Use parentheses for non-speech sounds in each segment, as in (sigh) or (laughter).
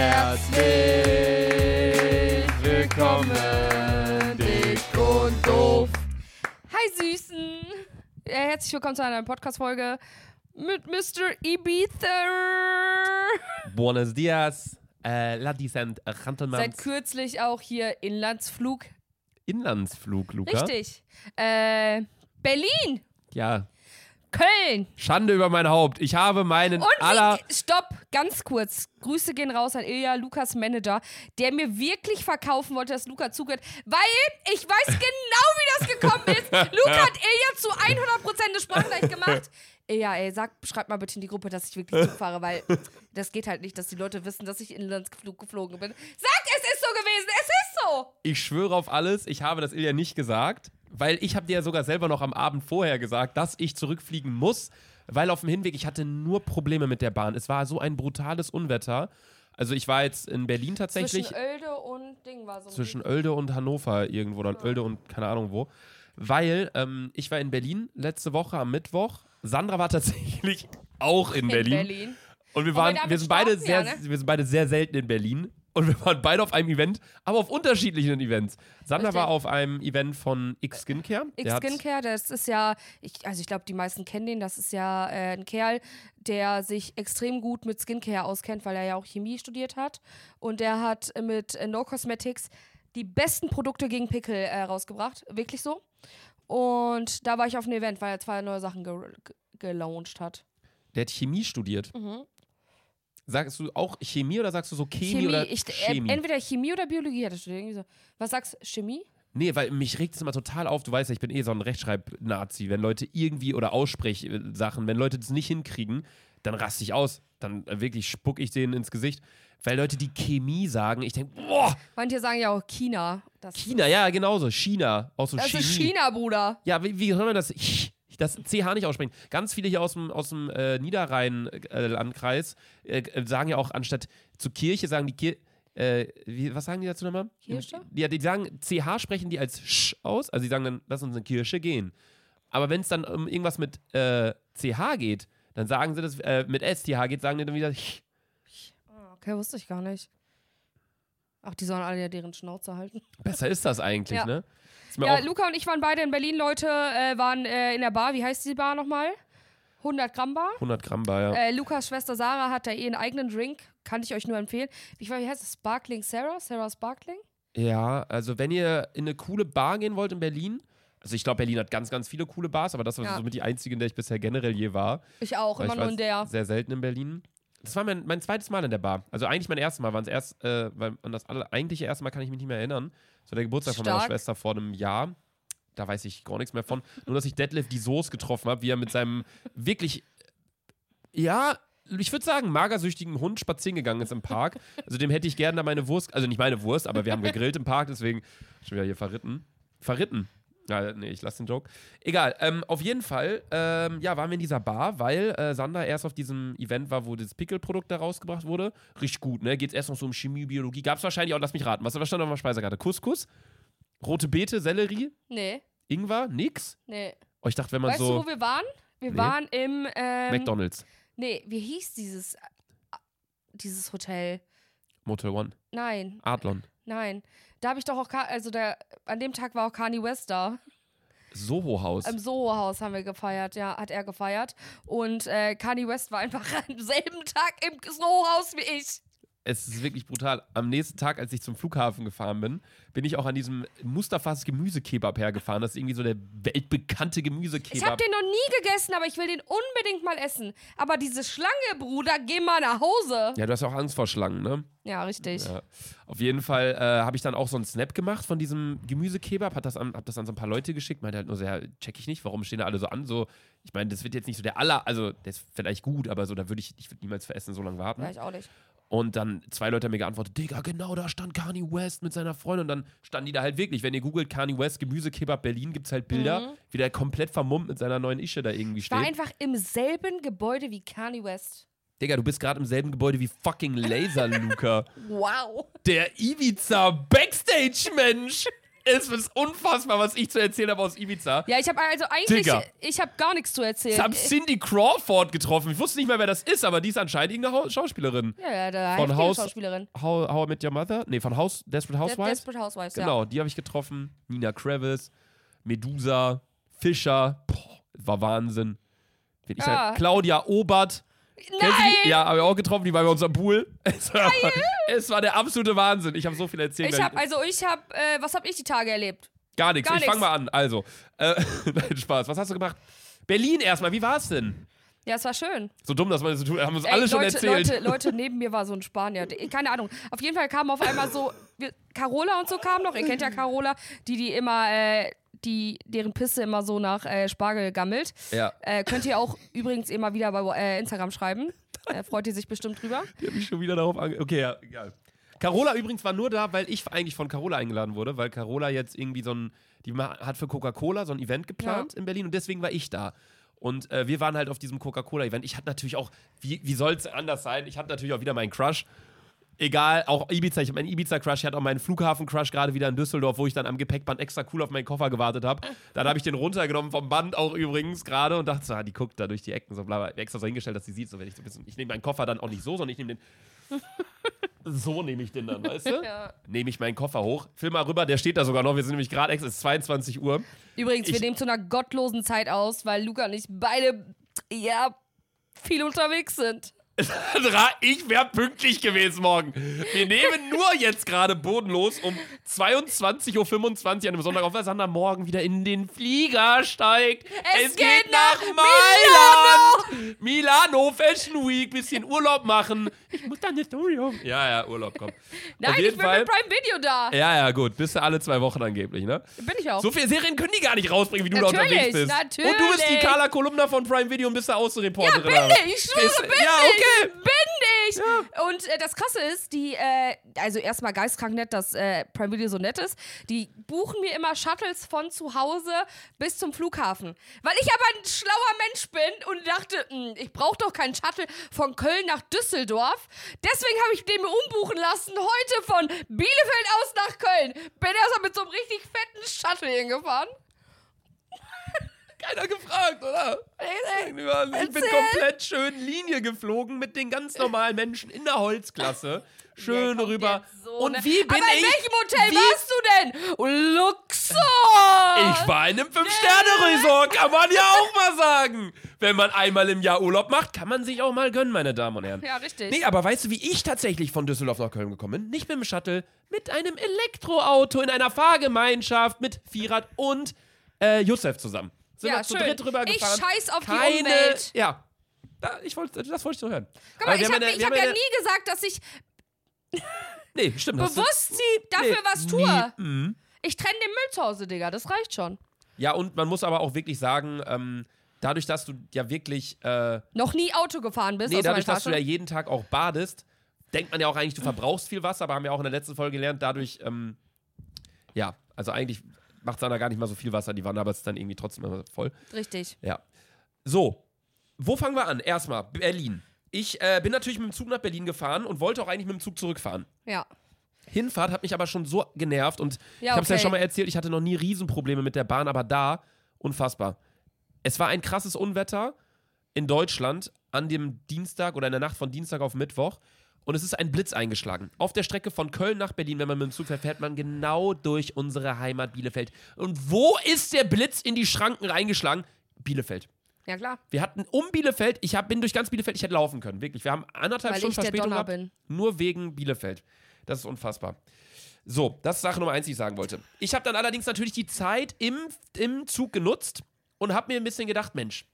Herzlich willkommen, dick und doof. Hi Süßen! Herzlich willkommen zu einer Podcast-Folge mit Mr. Ibiza. Buenos dias, äh, ladies and Seit gentlemen. kürzlich auch hier Inlandsflug. Inlandsflug, Luca. Richtig. Äh, Berlin, Ja, Köln. Schande über mein Haupt. Ich habe meinen Und aller... stopp, ganz kurz. Grüße gehen raus an Ilja, Lukas Manager, der mir wirklich verkaufen wollte, dass Luca zugehört, weil ich weiß genau, wie das gekommen ist. (laughs) Luca hat Ilja zu 100% eine Sprachnachricht gemacht. Ilja, ey, sag, schreib mal bitte in die Gruppe, dass ich wirklich Zug fahre, weil das geht halt nicht, dass die Leute wissen, dass ich Inlandsflug geflogen bin. Sag, es ist so gewesen, es ist so. Ich schwöre auf alles, ich habe das Ilja nicht gesagt, weil ich habe dir ja sogar selber noch am Abend vorher gesagt, dass ich zurückfliegen muss, weil auf dem Hinweg, ich hatte nur Probleme mit der Bahn. Es war so ein brutales Unwetter. Also ich war jetzt in Berlin tatsächlich. Zwischen Oelde und Ding war so. zwischen Oelde und Hannover irgendwo oder Oelde und keine Ahnung wo. Weil ähm, ich war in Berlin letzte Woche am Mittwoch. Sandra war (laughs) tatsächlich auch in, in Berlin. Berlin. Und wir waren, damit wir sind beide sehr, ja, ne? wir sind beide sehr selten in Berlin. Und wir waren beide auf einem Event, aber auf unterschiedlichen Events. Sandra Richtig. war auf einem Event von X Skincare. X Skincare, das ist ja, ich, also ich glaube, die meisten kennen den, das ist ja äh, ein Kerl, der sich extrem gut mit Skincare auskennt, weil er ja auch Chemie studiert hat. Und der hat mit äh, No Cosmetics die besten Produkte gegen Pickel äh, rausgebracht. Wirklich so. Und da war ich auf einem Event, weil er zwei neue Sachen ge gelauncht hat. Der hat Chemie studiert. Mhm. Sagst du auch Chemie oder sagst du so Chemie, Chemie, oder ich, äh, Chemie? entweder Chemie oder Biologie hat er studiert. Irgendwie so. Was sagst du? Chemie? Nee, weil mich regt es immer total auf. Du weißt ja, ich bin eh so ein Rechtschreib-Nazi. Wenn Leute irgendwie oder Aussprechsachen, wenn Leute das nicht hinkriegen, dann raste ich aus. Dann äh, wirklich spuck ich denen ins Gesicht. Weil Leute, die Chemie sagen, ich denke, boah, Manche sagen ja auch China. Das China, ja, genauso. China, auch so Das Chemie. ist China, Bruder. Ja, wie, wie soll man das, das CH nicht aussprechen? Ganz viele hier aus dem, aus dem äh, Niederrhein-Landkreis äh, äh, sagen ja auch, anstatt zur Kirche, sagen die Kirche, äh, wie, was sagen die dazu nochmal? Kirche? Ja, die sagen, CH sprechen die als Sch aus, also die sagen dann, lass uns in Kirche gehen. Aber wenn es dann um irgendwas mit äh, CH geht, dann sagen sie das, äh, mit STH geht, sagen die dann wieder Ch. Ah, Okay, wusste ich gar nicht. Ach, die sollen alle ja deren Schnauze halten. Besser ist das eigentlich, Ja. ne? Ja, Luca und ich waren beide in Berlin, Leute, äh, waren äh, in der Bar. Wie heißt die Bar nochmal? 100 Gramm Bar. 100 Gramm Bar, ja. Äh, Lukas Schwester Sarah hat da ihren eigenen Drink. Kann ich euch nur empfehlen. Wie, wie heißt es? Sparkling Sarah? Sarah Sparkling? Ja, also wenn ihr in eine coole Bar gehen wollt in Berlin, also ich glaube, Berlin hat ganz, ganz viele coole Bars, aber das war Ja. somit die einzige, in der ich bisher generell je war. Ich auch, Weil immer ich nur in der. Sehr selten in Berlin. Das war mein, mein zweites Mal in der Bar. Also eigentlich mein erstes Mal, waren es erst, äh, weil an das alle, eigentliche erste Mal kann ich mich nicht mehr erinnern. Das war der Geburtstag von meiner Stark. Schwester vor einem Jahr. Da weiß ich gar nichts mehr von. Nur, dass ich Detlef die Soße getroffen habe, wie er mit seinem wirklich, ja, ich würde sagen, magersüchtigen Hund spazieren gegangen ist im Park. Also dem hätte ich gerne da meine Wurst, also nicht meine Wurst, aber wir haben gegrillt im Park, deswegen schon wieder hier verritten. Verritten. Ja, nee, ich lasse den Joke. Egal, ähm, auf jeden Fall, ähm, ja, waren wir in dieser Bar, weil äh, Sander erst auf diesem Event war, wo das Pickelprodukt da rausgebracht wurde. Richtig gut, ne? Geht erst noch so um Chemie, Biologie. Gab es wahrscheinlich auch, lass mich raten, was was stand auf der Speisekarte? Couscous, rote Beete, Sellerie, Nee, Ingwer, nix. nee. Oh, ich dachte, wenn man Weißt du, so. wo wir waren? Wir Nee. waren im. Ähm, McDonalds, Nee, wie hieß dieses. äh, Dieses Hotel? Motel One, Nein, Adlon, nein. Da habe ich doch auch. Ka also, der, an dem Tag war auch Kanye West da. Soho-Haus. Im Soho-Haus haben wir gefeiert, ja, hat er gefeiert. Und äh, Kanye West war einfach (laughs) am selben Tag im Soho-Haus wie ich. Es ist wirklich brutal. Am nächsten Tag, als ich zum Flughafen gefahren bin, bin ich auch an diesem Mustafas Gemüsekebab hergefahren. Das ist irgendwie so der weltbekannte Ich habe Gemüsekebab. den noch nie gegessen, aber ich will den unbedingt mal essen. Aber diese Schlange, Bruder, geh mal nach Hause. Ja, du hast ja auch Angst vor Schlangen, ne? Ja, richtig. Ja. Auf jeden Fall äh, habe ich dann auch so einen Snap gemacht von diesem Gemüsekebab, hat das an, hab das an so ein paar Leute geschickt, meinte halt nur so, ja, check ich nicht, warum stehen da alle so an? So, ich meine, das wird jetzt nicht so der aller, also der ist vielleicht gut, aber so, da würde ich, ich würde niemals für Essen so lange warten. Ja, ich auch nicht. Und dann zwei Leute haben mir geantwortet, Digga, genau da stand Kanye West mit seiner Freundin. Und dann standen die da halt wirklich. Wenn ihr googelt Kanye West Gemüsekebab Berlin, gibt es halt Bilder, wie der komplett vermummt mit seiner neuen Ische da irgendwie Ich war steht. einfach im selben Gebäude wie Kanye West. Digga, du bist gerade im selben Gebäude wie fucking Laser Luca. (laughs) Wow. der Ibiza Backstage-Mensch. Es ist unfassbar, was ich zu erzählen habe aus Ibiza. Ja, ich habe also eigentlich, Digga. ich habe gar nichts zu erzählen. Ich habe Cindy Crawford getroffen. Ich wusste nicht mehr, wer das ist, aber die ist anscheinend irgendeine Hau- Schauspielerin. ja, ja, da Von Haus- Schauspielerin. How, How I Met Your Mother? Nee, von House, Desperate De Housewives. Desperate Housewives, Genau, die habe ich getroffen. Nina Kravis, Medusa, Fischer. Boah, war Wahnsinn. Ja. halt- Claudia Obert. Nein! Ja, habe ich auch getroffen, die war bei uns am Pool. (laughs) Es war, es war der absolute Wahnsinn. Ich habe so viel erzählt. Ich habe, also ich habe, äh, was habe ich die Tage erlebt? Gar nichts. gar ich fange mal an. Also, äh, (laughs) nein, Spaß. Was hast du gemacht? Berlin erstmal. Wie war es denn? Ja, es war schön. So dumm, dass man das so tut. Haben uns Ey, alle schon Leute, erzählt. Leute, (laughs) Leute, neben mir war so ein Spanier. Keine Ahnung. Auf jeden Fall kam auf einmal so, wir, Carola und so kam noch. Ihr kennt ja Carola, die, die immer, äh, die, deren Pisse immer so nach äh, Spargel gammelt. Ja, Äh, könnt ihr auch (laughs) übrigens immer wieder bei äh, Instagram schreiben. Äh, freut ihr sich bestimmt drüber. die habe ich schon wieder darauf ange... Okay, ja, egal. Carola übrigens war nur da, weil ich eigentlich von Carola eingeladen wurde, weil Carola jetzt irgendwie so ein... Die hat für Coca-Cola so ein Event geplant in Berlin und deswegen war ich da. Und äh, wir waren halt auf diesem Coca-Cola-Event. Ich hatte natürlich auch, wie, wie soll es anders sein? Ich hatte natürlich auch wieder meinen Crush. Egal, auch Ibiza, ich habe meinen Ibiza-Crush, ich hatte auch meinen Flughafen-Crush gerade wieder in Düsseldorf, wo ich dann am Gepäckband extra cool auf meinen Koffer gewartet habe. Dann habe ich den runtergenommen vom Band auch übrigens gerade und dachte so, ah, die guckt da durch die Ecken, so bla bla. Extra so hingestellt, dass sie sieht, so wenn ich so ein bisschen. Ich nehme meinen Koffer dann auch nicht so, sondern ich nehme den. (laughs) so nehme ich den dann, weißt du? (laughs) Ja. Nehme ich meinen Koffer hoch, film mal rüber, der steht da sogar noch. Wir sind nämlich gerade extra, es ist 22 Uhr. Übrigens, wir Ich- nehmen zu einer gottlosen Zeit aus, weil Luca und ich beide, ja, viel unterwegs sind. Sandra, ich wäre pünktlich gewesen morgen. Wir nehmen nur jetzt gerade bodenlos um 22.25 Uhr an einem Sonntag auf, weil Sandra morgen wieder in den Flieger steigt. Es geht nach Mailand. Milano Fashion Week. Bisschen Urlaub machen. Ich muss da eine Story auf. Ja, ja, Urlaub, komm. Nein, auf ich bin Fall. mit Prime Video da. Ja, ja, gut. Bist du alle zwei Wochen angeblich, ne? Bin ich auch. So viele Serien können die gar nicht rausbringen, wie du da Natürlich, unterwegs bist. Und du bist die natürlich. Carla Kolumna von Prime Video und bist der ja, Außenreporterin. bin oder? ich, ich schwöre, bin ja, okay. Bin ich. Und äh, das Krasse ist, die, äh, also erstmal geistkrank nett, dass äh, Prime Video so nett ist, die buchen mir immer Shuttles von zu Hause bis zum Flughafen. Weil ich aber ein schlauer Mensch bin und dachte, hm, ich brauche doch keinen Shuttle von Köln nach Düsseldorf. Deswegen habe ich den mir umbuchen lassen, heute von Bielefeld aus nach Köln. Bin erstmal mit so einem richtig fetten Shuttle hingefahren. Keiner gefragt, oder? Ich bin komplett schön Linie geflogen mit den ganz normalen Menschen in der Holzklasse. Schön kommt rüber. so, Und wie bin Aber in ich? welchem Hotel warst du denn? Luxor! Ich war in einem Fünf-Sterne-Resort, kann man ja auch mal sagen. Wenn man einmal im Jahr Urlaub macht, kann man sich auch mal gönnen, meine Damen und Herren. Ja, richtig. Nee, aber weißt du, wie ich tatsächlich von Düsseldorf nach Köln gekommen bin? Nicht mit dem Shuttle, mit einem Elektroauto in einer Fahrgemeinschaft mit Vierrad und äh, Josef zusammen. Sind Ja, wir zu schön. dritt drüber Ich scheiß auf die Keine, Umwelt. Ja. Da, ich wollte, das wollte ich so hören. Guck mal, Aber wir ich habe hab haben ja eine- nie gesagt, dass ich (laughs) Nee, stimmt. du- bewusst nie, dafür nee, was nie. tue. Mhm. Ich trenne den Müll zu Hause, Digga. Das reicht schon. Ja, und man muss aber auch wirklich sagen, ähm, dadurch, dass du ja wirklich, äh, Noch nie Auto gefahren bist nee, dadurch, dass du ja jeden Tag auch badest, denkt man ja auch eigentlich, du verbrauchst viel Wasser, aber haben wir auch in der letzten Folge gelernt, dadurch, ähm, ja, also eigentlich macht Sana gar nicht mal so viel Wasser in die Wanne, aber es ist dann irgendwie trotzdem immer voll. Richtig. Ja. So, wo fangen wir an? Erstmal, Berlin. Ich äh, bin natürlich mit dem Zug nach Berlin gefahren und wollte auch eigentlich mit dem Zug zurückfahren. Ja. Hinfahrt hat mich aber schon so genervt und Ja, ich habe es ja okay. schon mal erzählt, ich hatte noch nie Riesenprobleme mit der Bahn, aber da, unfassbar. Es war ein krasses Unwetter in Deutschland an dem Dienstag oder in der Nacht von Dienstag auf Mittwoch und es ist ein Blitz eingeschlagen. Auf der Strecke von Köln nach Berlin, wenn man mit dem Zug fährt, fährt man genau durch unsere Heimat Bielefeld. Und wo ist der Blitz in die Schranken reingeschlagen? Bielefeld. Ja, klar. Wir hatten um Bielefeld, ich hab, bin durch ganz Bielefeld, ich hätte laufen können, wirklich. Wir haben anderthalb Weil Stunden Verspätung gehabt, bin. nur wegen Bielefeld. Das ist unfassbar. So, das ist Sache Nummer eins, die ich sagen wollte. Ich habe dann allerdings natürlich die Zeit im, im Zug genutzt und habe mir ein bisschen gedacht, Mensch,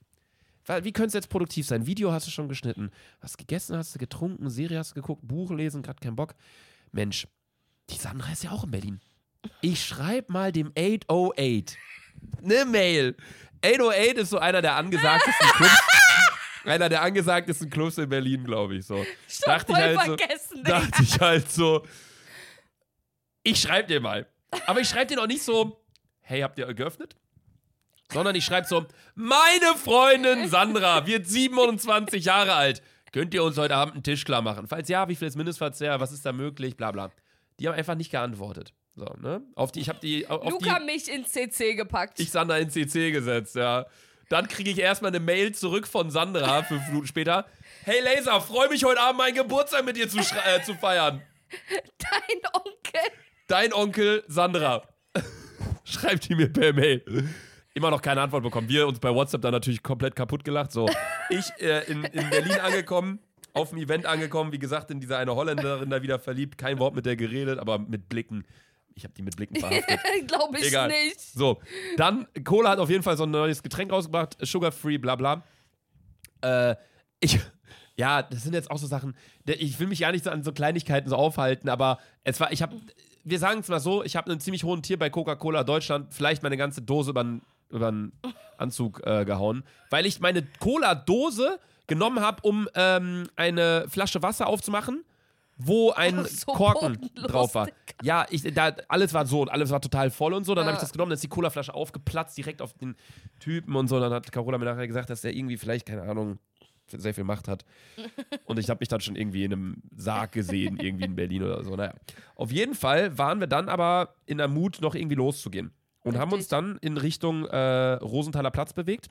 wie könnte es jetzt produktiv sein? Video hast du schon geschnitten, was gegessen hast du, getrunken, Serie hast du geguckt, Buch lesen, gerade keinen Bock. Mensch, die Sandra ist ja auch in Berlin. Ich schreibe mal dem 808 eine Mail. 808 ist so einer der angesagtesten Clubs. (laughs) einer der angesagtesten Clubs in Berlin, glaube ich. So. dachte ich halt so, vergessen, Digga. dachte ich halt so, ich schreibe dir mal. Aber ich schreibe dir noch nicht so, hey, habt ihr geöffnet? Sondern ich schreibe so, meine Freundin Sandra wird 27 Jahre alt. Könnt ihr uns heute Abend einen Tisch klar machen? Falls ja, wie viel ist Mindestverzehr? Was ist da möglich? Bla bla. Die haben einfach nicht geantwortet. So, ne? Auf die, ich habe die, auf Luca die, mich ins CC gepackt. ich Sandra in CC gesetzt, ja. Dann kriege ich erstmal eine Mail zurück von Sandra, fünf (laughs) Minuten später. Hey Laser, freue mich heute Abend meinen Geburtstag mit dir zu, äh, zu feiern. Dein Onkel. Dein Onkel Sandra. (laughs) Schreibt die mir per Mail. Immer noch keine Antwort bekommen. Wir uns bei WhatsApp dann natürlich komplett kaputt gelacht. So, (laughs) ich äh, in, in Berlin angekommen, auf dem Event angekommen, wie gesagt, in diese eine Holländerin da wieder verliebt. Kein Wort mit der geredet, aber mit Blicken. Ich habe die mit Blicken verhaftet. (laughs) Glaube ich Egal. nicht. So, dann, Cola hat auf jeden Fall so ein neues Getränk rausgebracht, Sugar-Free, bla bla. Äh, ich, ja, das sind jetzt auch so Sachen, ich will mich ja nicht so an so Kleinigkeiten so aufhalten, aber es war, ich habe, wir sagen es mal so, ich habe einen ziemlich hohen Tier bei Coca-Cola Deutschland, vielleicht meine ganze Dose über den Anzug äh, gehauen, weil ich meine Cola-Dose genommen habe, um ähm, eine Flasche Wasser aufzumachen, wo ein So Korken drauf war. Ja, ich, da, alles war so und alles war total voll und so. Dann habe ich Ja. das genommen, dann ist die Colaflasche aufgeplatzt, direkt auf den Typen und so. Dann hat Carola mir nachher gesagt, dass der irgendwie vielleicht, keine Ahnung, sehr viel Macht hat. (laughs) Und ich habe mich dann schon irgendwie in einem Sarg gesehen, irgendwie in Berlin oder so. Naja. Auf jeden Fall waren wir dann aber in der Mut, noch irgendwie loszugehen. Und haben uns Richtig. dann in Richtung äh, Rosenthaler Platz bewegt,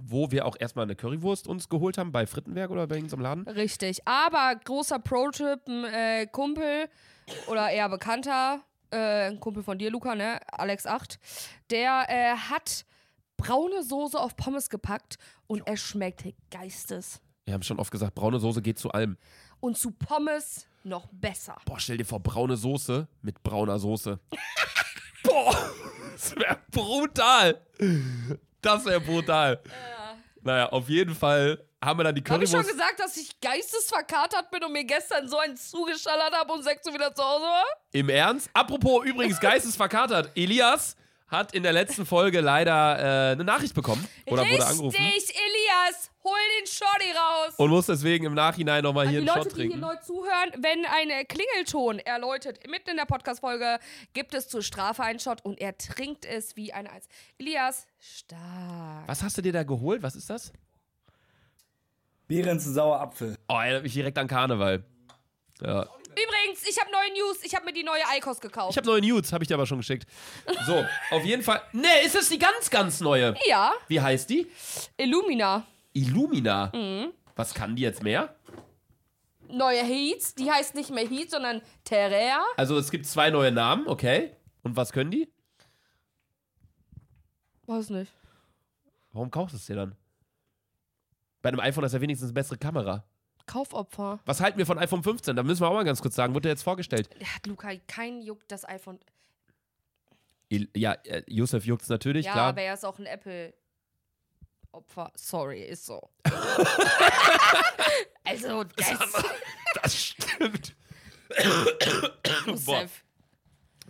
wo wir auch erstmal eine Currywurst uns geholt haben, bei Frittenberg oder bei irgendeinem Laden. Richtig. Aber großer Pro-Tipp: ein äh, Kumpel oder eher Bekannter, äh, ein Kumpel von dir, Luca, ne? Alex 8, der äh, hat braune Soße auf Pommes gepackt und es schmeckt geistes. Wir haben schon oft gesagt, braune Soße geht zu allem. Und zu Pommes noch besser. Boah, stell dir vor, braune Soße mit brauner Soße. (laughs) Boah, (laughs) das wäre brutal. Das wäre brutal. Naja, auf jeden Fall haben wir dann die Habe ich schon Currywurst. gesagt, dass ich geistesverkatert bin und mir gestern so einen zugeschallert habe und 6 Uhr wieder zu Hause war? Im Ernst? Apropos übrigens geistesverkatert. (laughs) Elias hat in der letzten Folge leider äh, eine Nachricht bekommen. Oder wurde angerufen. Richtig, Elias, hol den Shorty raus. Und muss deswegen im Nachhinein nochmal hier An die einen Leute, Shot die hier trinken. neu zuhören, wenn ein Klingelton erläutet, mitten in der Podcast-Folge, gibt es zur Strafe einen Shot und er trinkt es wie eine Eins. Elias, stark. Was hast du dir da geholt? Was ist das? Beeren zu sauer Apfel. Oh, erinnert mich direkt an Karneval. Ja. Übrigens, ich habe neue News. Ich habe mir die neue Eikos gekauft. Ich habe neue Nudes, habe ich dir aber schon geschickt. So, auf jeden Fall. Ne, ist das die ganz, ganz neue? ja, Wie heißt die? Illumina. Illumina. Mhm. Was kann die jetzt mehr? Neue Heats. Die heißt nicht mehr Heat, sondern Terrea. Also es gibt zwei neue Namen, okay. Und was können die? Weiß nicht. Warum kaufst du es dir dann? Bei einem iPhone ist ja wenigstens eine bessere Kamera. Kaufopfer. Was halten wir von iPhone 15? Da müssen wir auch mal ganz kurz sagen. Wurde jetzt vorgestellt. Der hat Luca kein juckt das iPhone. Ja, äh, Yusuf juckt es natürlich, ja, klar. aber er ist auch ein Apple. Opfer. Sorry, ist so. (laughs) also, das. Das stimmt. Boah.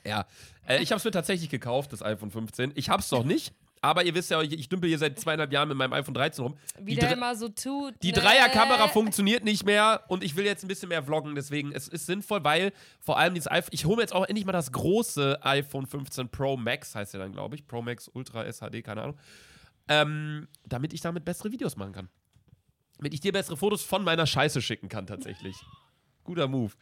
Ja, äh, ich habe es mir tatsächlich gekauft, das iPhone 15. Ich hab's noch nicht, aber ihr wisst ja, ich, ich dümpel hier seit zweieinhalb Jahren mit meinem iPhone 13 rum. Wie der immer so tut. die ne? Dreierkamera funktioniert nicht mehr und ich will jetzt ein bisschen mehr vloggen, deswegen es ist sinnvoll, weil vor allem dieses iPhone, ich hole mir jetzt auch endlich mal das große iPhone 15 Pro Max, heißt ja dann, glaube ich, Pro Max Ultra SHD, keine Ahnung, ähm, damit ich damit bessere Videos machen kann. Damit ich dir bessere Fotos von meiner Scheiße schicken kann, tatsächlich. (laughs) Guter Move.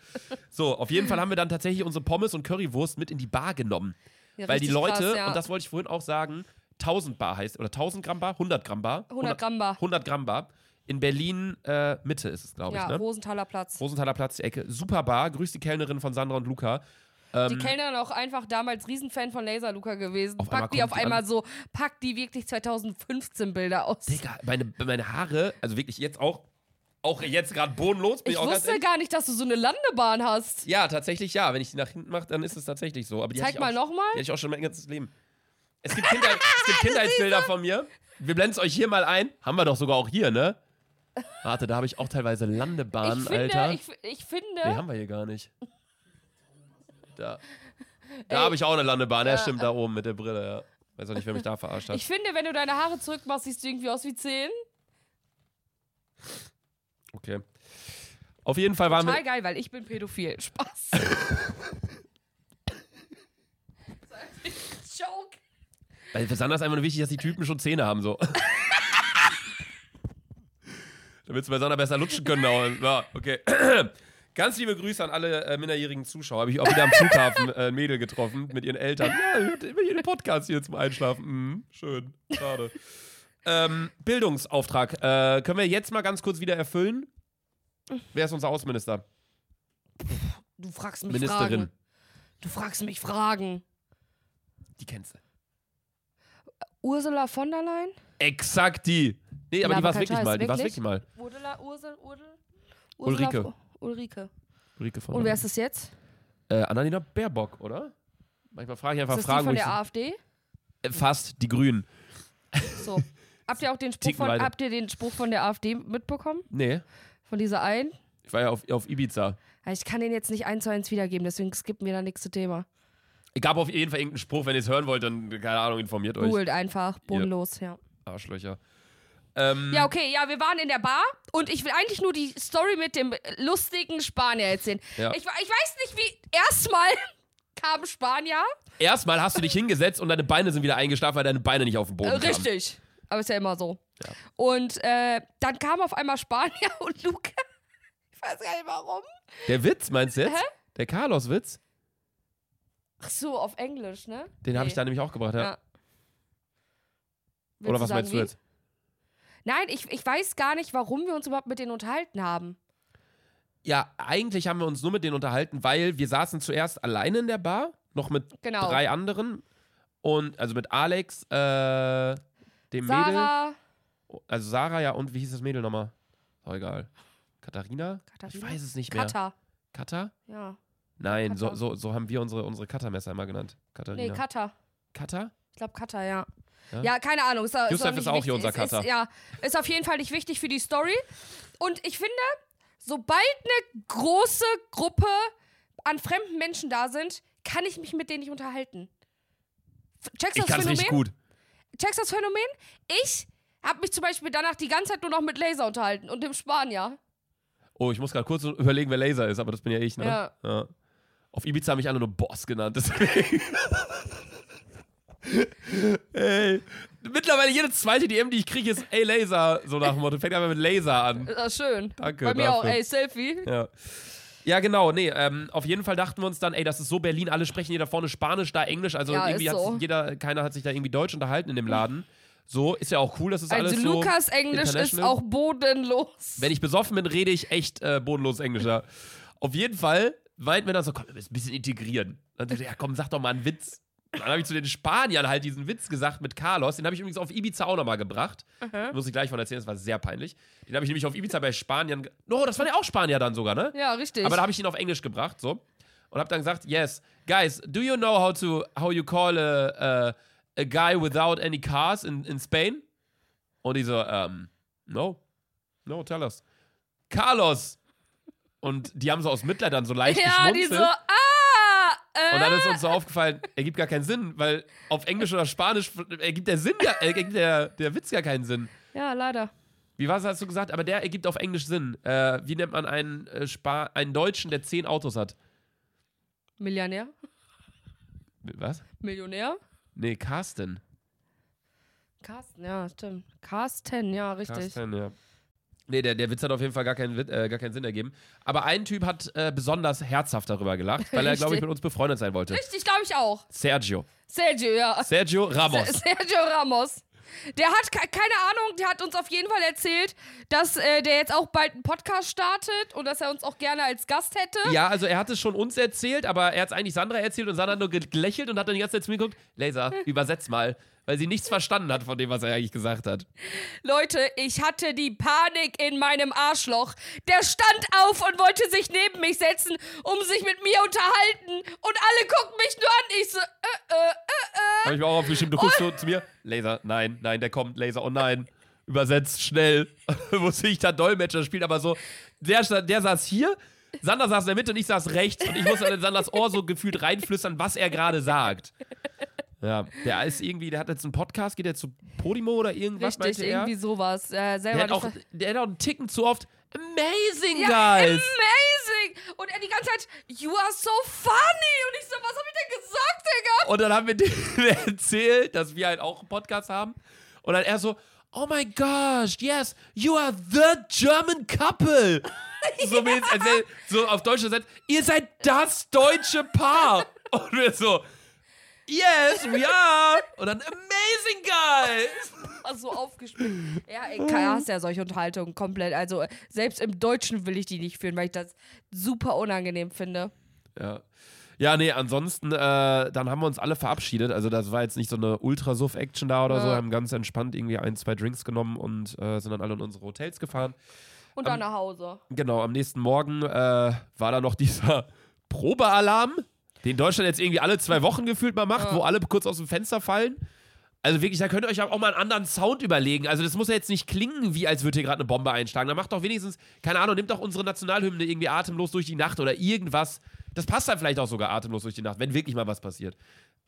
So, auf jeden Fall haben wir dann tatsächlich unsere Pommes und Currywurst mit in die Bar genommen. Ja, Weil die Leute, krass, ja. und das wollte ich vorhin auch sagen, 1000 Bar heißt, oder 1000 Gramm Bar, 100 Gramm Bar. 100 Gramm Bar. 100 Gramm Bar. In Berlin äh, Mitte ist es, glaube Ja, ich, ne? Rosenthaler Platz. Rosenthaler Platz, die Ecke. Super Bar. Grüß die Kellnerin von Sandra und Luca. Ähm, Die Kellnerin auch einfach damals Riesenfan von Laser Luca gewesen. Auf Packt die auf die einmal an. so, packt die wirklich 2015 Bilder aus. Digga, meine, meine Haare, also wirklich jetzt auch, auch jetzt gerade bodenlos. Bin ich ich wusste gar nicht, dass du so eine Landebahn hast. Ja, tatsächlich ja. Wenn ich die nach hinten mache, dann ist es tatsächlich so. Aber die Zeig mal nochmal. Die hatte ich auch schon mein ganzes Leben. Es gibt, Kinder, es gibt (laughs) Kindheitsbilder von mir. Wir blenden es euch hier mal ein. Haben wir doch sogar auch hier, ne? Warte, da habe ich auch teilweise Landebahnen, Ich finde, Alter. ich, ich finde, Nee, haben wir hier gar nicht. (laughs) Da. Da habe ich auch eine Landebahn. Ja, stimmt, da oben mit der Brille, ja. Weiß auch nicht, wer mich da verarscht hat. ich finde, wenn du deine Haare zurückmachst, siehst du irgendwie aus wie 10. Okay. Auf jeden Fall waren wir. Total geil, weil ich bin pädophil. Spaß. (laughs) Joke. Weil für Sandra ist einfach nur wichtig, dass die Typen schon Zähne haben, so. (laughs) Damit sie bei Sandra besser lutschen können. Ja, okay. Ganz liebe Grüße an alle äh, minderjährigen Zuschauer. Habe ich auch wieder am Flughafen äh, ein Mädel getroffen mit ihren Eltern. Ja, ich hörte immer jeden Podcast hier zum Einschlafen. Mhm, schön, schade. ähm, Bildungsauftrag. Äh, können wir jetzt mal ganz kurz wieder erfüllen? Wer ist unser Außenminister? Du fragst mich Ministerin. Fragen. Du fragst mich Fragen. Die kennst du. Ursula von der Leyen? Exakt die. Nee, aber Ja, die war es wirklich Scheiß, mal. Die war es wirklich? mal. Ursula, Ursel, Ursel. Ursula- Ulrike. Ulrike von Und wer ist es jetzt? Äh, Annalena Baerbock, oder? Manchmal frage ich einfach Ist das die Fragen, wo von der AfD? äh, fast die Grünen. So. (laughs) habt ihr auch den Spruch von, habt ihr den Spruch von der AfD mitbekommen? Nee, Von dieser einen? ich war ja auf, auf Ibiza. Ja, Ich kann den jetzt nicht eins zu eins wiedergeben, deswegen skippen wir das nächste Thema. Ich gab auf jeden Fall irgendeinen Spruch, wenn ihr es hören wollt, dann, keine Ahnung, informiert euch. Googelt einfach, bodenlos, ja. Arschlöcher. Ähm, Ja, okay, ja, wir waren in der Bar und ich will eigentlich nur die Story mit dem lustigen Spanier erzählen. Ja. Ich, ich weiß nicht, wie. Erstmal (laughs) kam Spanier. Erstmal hast du dich hingesetzt und deine Beine sind wieder eingeschlafen, weil deine Beine nicht auf den Boden kamen. richtig. Aber ist ja immer so. Ja. Und äh, dann kam auf einmal Spanier (laughs) und Luca. Ich weiß gar nicht warum. Der Witz, meinst du jetzt? Hä? Der Carlos-Witz? Ach so, auf Englisch, ne? Den habe ich Nee. da nämlich auch gebracht, ja. Ja. Oder was sagen, meinst du wie? Nein, ich, ich weiß gar nicht, warum wir uns überhaupt mit denen unterhalten haben. Ja, eigentlich haben wir uns nur mit denen unterhalten, weil wir saßen zuerst alleine in der Bar, noch mit Genau. drei anderen. Und also mit Alex, äh, dem Mädel. Sarah, Also Sarah, ja, und wie hieß das Mädel nochmal? Oh, egal. Katharina? Katharina? Ich weiß es nicht mehr. Kata. Kata? Ja. Nein, so, Kata. so, so haben wir unsere, unsere Cuttermesser immer genannt. Katharina. Nee, Kata. Cutter? Ich glaube Kata, ja. Ja? ja. keine Ahnung. Ist, ist Yusuf ist auch hier wichtig. unser Cutter. ist, Ja, ist auf jeden Fall nicht wichtig für die Story. Und ich finde, sobald eine große Gruppe an fremden Menschen da sind, kann ich mich mit denen nicht unterhalten. Checkst du Ich das Phänomen? richtig gut. Checkst du das Phänomen? Ich habe mich zum Beispiel danach die ganze Zeit nur noch mit Laser unterhalten und dem Spanier. Oh, ich muss gerade kurz überlegen, wer Laser ist, aber das bin ja ich, ne? Ja. Auf Ibiza haben mich alle nur Boss genannt, deswegen. (laughs) (laughs) ey. Mittlerweile jede zweite DM, die ich kriege, ist ey Laser, so nach dem Motto. Fängt einfach mit Laser an. Ist das schön. Danke Bei mir auch, dafür. ey, Selfie. Ja. Ja, genau, nee, ähm, auf jeden Fall dachten wir uns dann, ey, das ist so Berlin, alle sprechen hier da vorne Spanisch, da Englisch, also Ja, irgendwie hat so. sich jeder, keiner hat sich da irgendwie Deutsch unterhalten in dem Laden. So, ist ja auch cool, das ist Also alles so. Lukas Englisch ist auch bodenlos. Wenn ich besoffen bin, rede ich echt äh, bodenlos Englisch. Ja. Auf jeden Fall meinten wir dann so, komm, wir müssen ein bisschen integrieren. Dann so, ja komm, sag doch mal einen Witz. Dann habe ich zu den Spaniern halt diesen Witz gesagt mit Carlos. Den habe ich übrigens auf Ibiza auch nochmal gebracht. Muss ich gleich von erzählen, das war sehr peinlich. Den habe ich nämlich auf Ibiza bei Spaniern. No, das waren ja auch Spanier dann sogar, ne? Ja, richtig. Aber da habe ich ihn auf Englisch gebracht, so. Und habe dann gesagt, yes, guys, do you know how to, how you call a, a, a guy without any cars in, in Spain? Und die so, ähm, no, no, tell us. Carlos. Und die haben so aus Mitleid dann so leicht ja, die geschmunzelt. so, ah, äh, Und dann ist uns so aufgefallen, ergibt gar keinen Sinn, weil auf Englisch oder Spanisch ergibt der Sinn, ja, ergibt der, der Witz gar keinen Sinn. Ja, leider. Wie was hast du gesagt? Aber der ergibt auf Englisch Sinn. Äh, wie nennt man einen, äh, Spa einen Deutschen, der zehn Autos hat? Millionär? Was? Millionär? Nee, Carsten. Carsten, ja, stimmt. Carsten, ja, richtig. Carsten, ja. Nee, der, der Witz hat auf jeden Fall gar keinen, äh, gar keinen Sinn ergeben. Aber ein Typ hat äh, besonders herzhaft darüber gelacht, weil er, glaube ich, mit uns befreundet sein wollte. Richtig, glaube ich auch. Sergio. Sergio, ja. Sergio Ramos. Sergio Ramos. Der hat, ke- keine Ahnung, der hat uns auf jeden Fall erzählt, dass äh, der jetzt auch bald einen Podcast startet und dass er uns auch gerne als Gast hätte. Ja, also er hat es schon uns erzählt, aber er hat es eigentlich Sandra erzählt und Sandra hat nur ge- gelächelt und hat dann die ganze Zeit zu mir geguckt, Laser, übersetz mal, weil sie nichts verstanden hat von dem, was er eigentlich gesagt hat. Leute, ich hatte die Panik in meinem Arschloch. Der stand auf und wollte sich neben mich setzen, um sich mit mir unterhalten. Und alle gucken mich nur an. Ich so, äh, äh, äh, äh. Habe ich mir auch aufgeschrieben, du guckst so zu mir, Laser, nein, nein, der kommt, Laser, oh nein. Übersetzt schnell. (laughs) Musste ich da Dolmetscher spielen, aber so, der, der saß hier, Sander saß in der Mitte und ich saß rechts und ich musste in Sanders Ohr so gefühlt reinflüstern, was er gerade sagt. Ja, der ist irgendwie, der hat jetzt einen Podcast, geht jetzt zu Podimo oder irgendwas, Richtig, er? irgendwie sowas. Äh, selber Der hat, auch, der hat auch einen Ticken zu oft Amazing, Ja, guys! amazing! Und er die ganze Zeit, you are so funny! Und ich so, was hab ich denn gesagt, Digga? Und dann haben wir (laughs) dem erzählt, dass wir halt auch einen Podcast haben. Und dann er so, oh my gosh, yes, you are the German couple. (laughs) So, wie jetzt, als er so auf Deutsch sagt, ihr seid das deutsche Paar. Und wir so, yes, we are. Und dann, amazing guys. War so aufgespielt. Ja, ey, Kai hasst ja solche Unterhaltungen komplett. Also selbst im Deutschen will ich die nicht führen, weil ich das super unangenehm finde. Ja. Ja, nee, ansonsten, äh, dann haben wir uns alle verabschiedet. Also, das war jetzt nicht so eine Ultrasuff-Action da oder so. Ja. Haben ganz entspannt irgendwie ein, zwei Drinks genommen und äh, sind dann alle in unsere Hotels gefahren. Und dann nach Hause. Genau, am nächsten Morgen äh, war da noch dieser (laughs) Probealarm, den Deutschland jetzt irgendwie alle zwei Wochen gefühlt mal macht, Ja. wo alle kurz aus dem Fenster fallen. Also wirklich, da könnt ihr euch auch mal einen anderen Sound überlegen. Also das muss ja jetzt nicht klingen, wie als würde hier gerade eine Bombe einschlagen. Da macht doch wenigstens, keine Ahnung, nimmt doch unsere Nationalhymne irgendwie atemlos durch die Nacht oder irgendwas. Das passt dann vielleicht auch sogar atemlos durch die Nacht, wenn wirklich mal was passiert.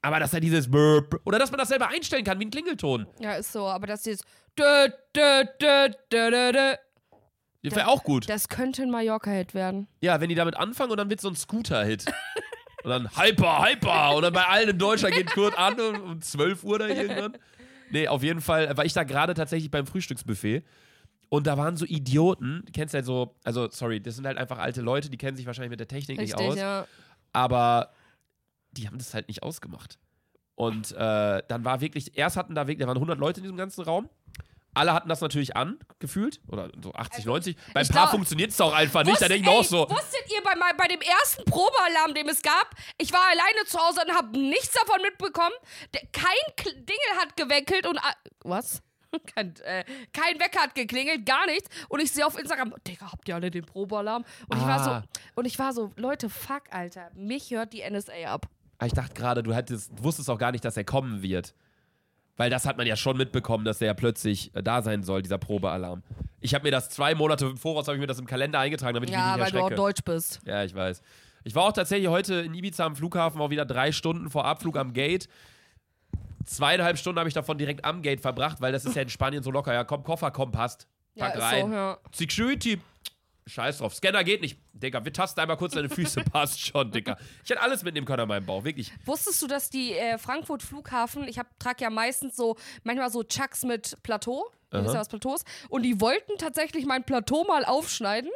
Aber dass da dieses Burp oder dass man das selber einstellen kann, wie ein Klingelton. Ja, ist so. Aber das jetzt. Dö, dö, dö, dö, dö, dö. Das wäre auch gut. Das könnte ein Mallorca-Hit werden. Ja, wenn die damit anfangen und dann wird so ein Scooter-Hit. (laughs) Und dann Hyper, Hyper. Und dann bei allen in Deutschland geht Kurt an um, um 12 Uhr da irgendwann. Nee, auf jeden Fall war ich da gerade tatsächlich beim Frühstücksbuffet. Und da waren so Idioten, du kennst ja so, also sorry, das sind halt einfach alte Leute, die kennen sich wahrscheinlich mit der Technik nicht Richtig, aus. ja. Aber die haben das halt nicht ausgemacht. Und äh, dann war wirklich, erst hatten da wirklich, da waren 100 Leute in diesem ganzen Raum. Alle hatten das natürlich an, gefühlt. Oder so 80, 90. Beim Also, ich Paar glaub- funktioniert es auch einfach nicht. Da denke ich auch so. Wusstet ihr bei, bei dem ersten Probealarm, den es gab, ich war alleine zu Hause und habe nichts davon mitbekommen. Kein Dingel hat geweckelt und. Was? (laughs) Kein, äh, kein Wecker hat geklingelt, gar nichts. Und ich sehe auf Instagram, Digga, habt ihr alle den Probealarm? Und ich war Ah. so, und ich war so, Leute, fuck, Alter, mich hört die NSA ab. Ah, Ich dachte gerade, du hättest, wusstest auch gar nicht, dass er kommen wird. Weil das hat man ja schon mitbekommen, dass der ja plötzlich äh, da sein soll, dieser Probealarm. Ich habe mir das zwei Monate im Voraus, habe ich mir das im Kalender eingetragen, damit ich Ja, mich nicht weil du auch erschrecke. deutsch bist. Ja, ich weiß. Ich war auch tatsächlich heute in Ibiza am Flughafen, war wieder drei Stunden vor Abflug am Gate. Zweieinhalb Stunden habe ich davon direkt am Gate verbracht, weil das ist ja in Spanien so locker. Ja, komm, Koffer, komm, passt. Ja, Pack ist rein. so, ja. Security, scheiß drauf. Scanner geht nicht. Digga, wir tasten einmal kurz deine Füße, (laughs) passt schon, Digga. Ich hätte alles mitnehmen können an meinem Bauch, wirklich. Wusstest du, dass die äh, Frankfurt Flughafen, ich trage ja meistens so, manchmal so Chucks mit Plateau, ihr wisst ja was Plateau ist, und die wollten tatsächlich mein Plateau mal aufschneiden,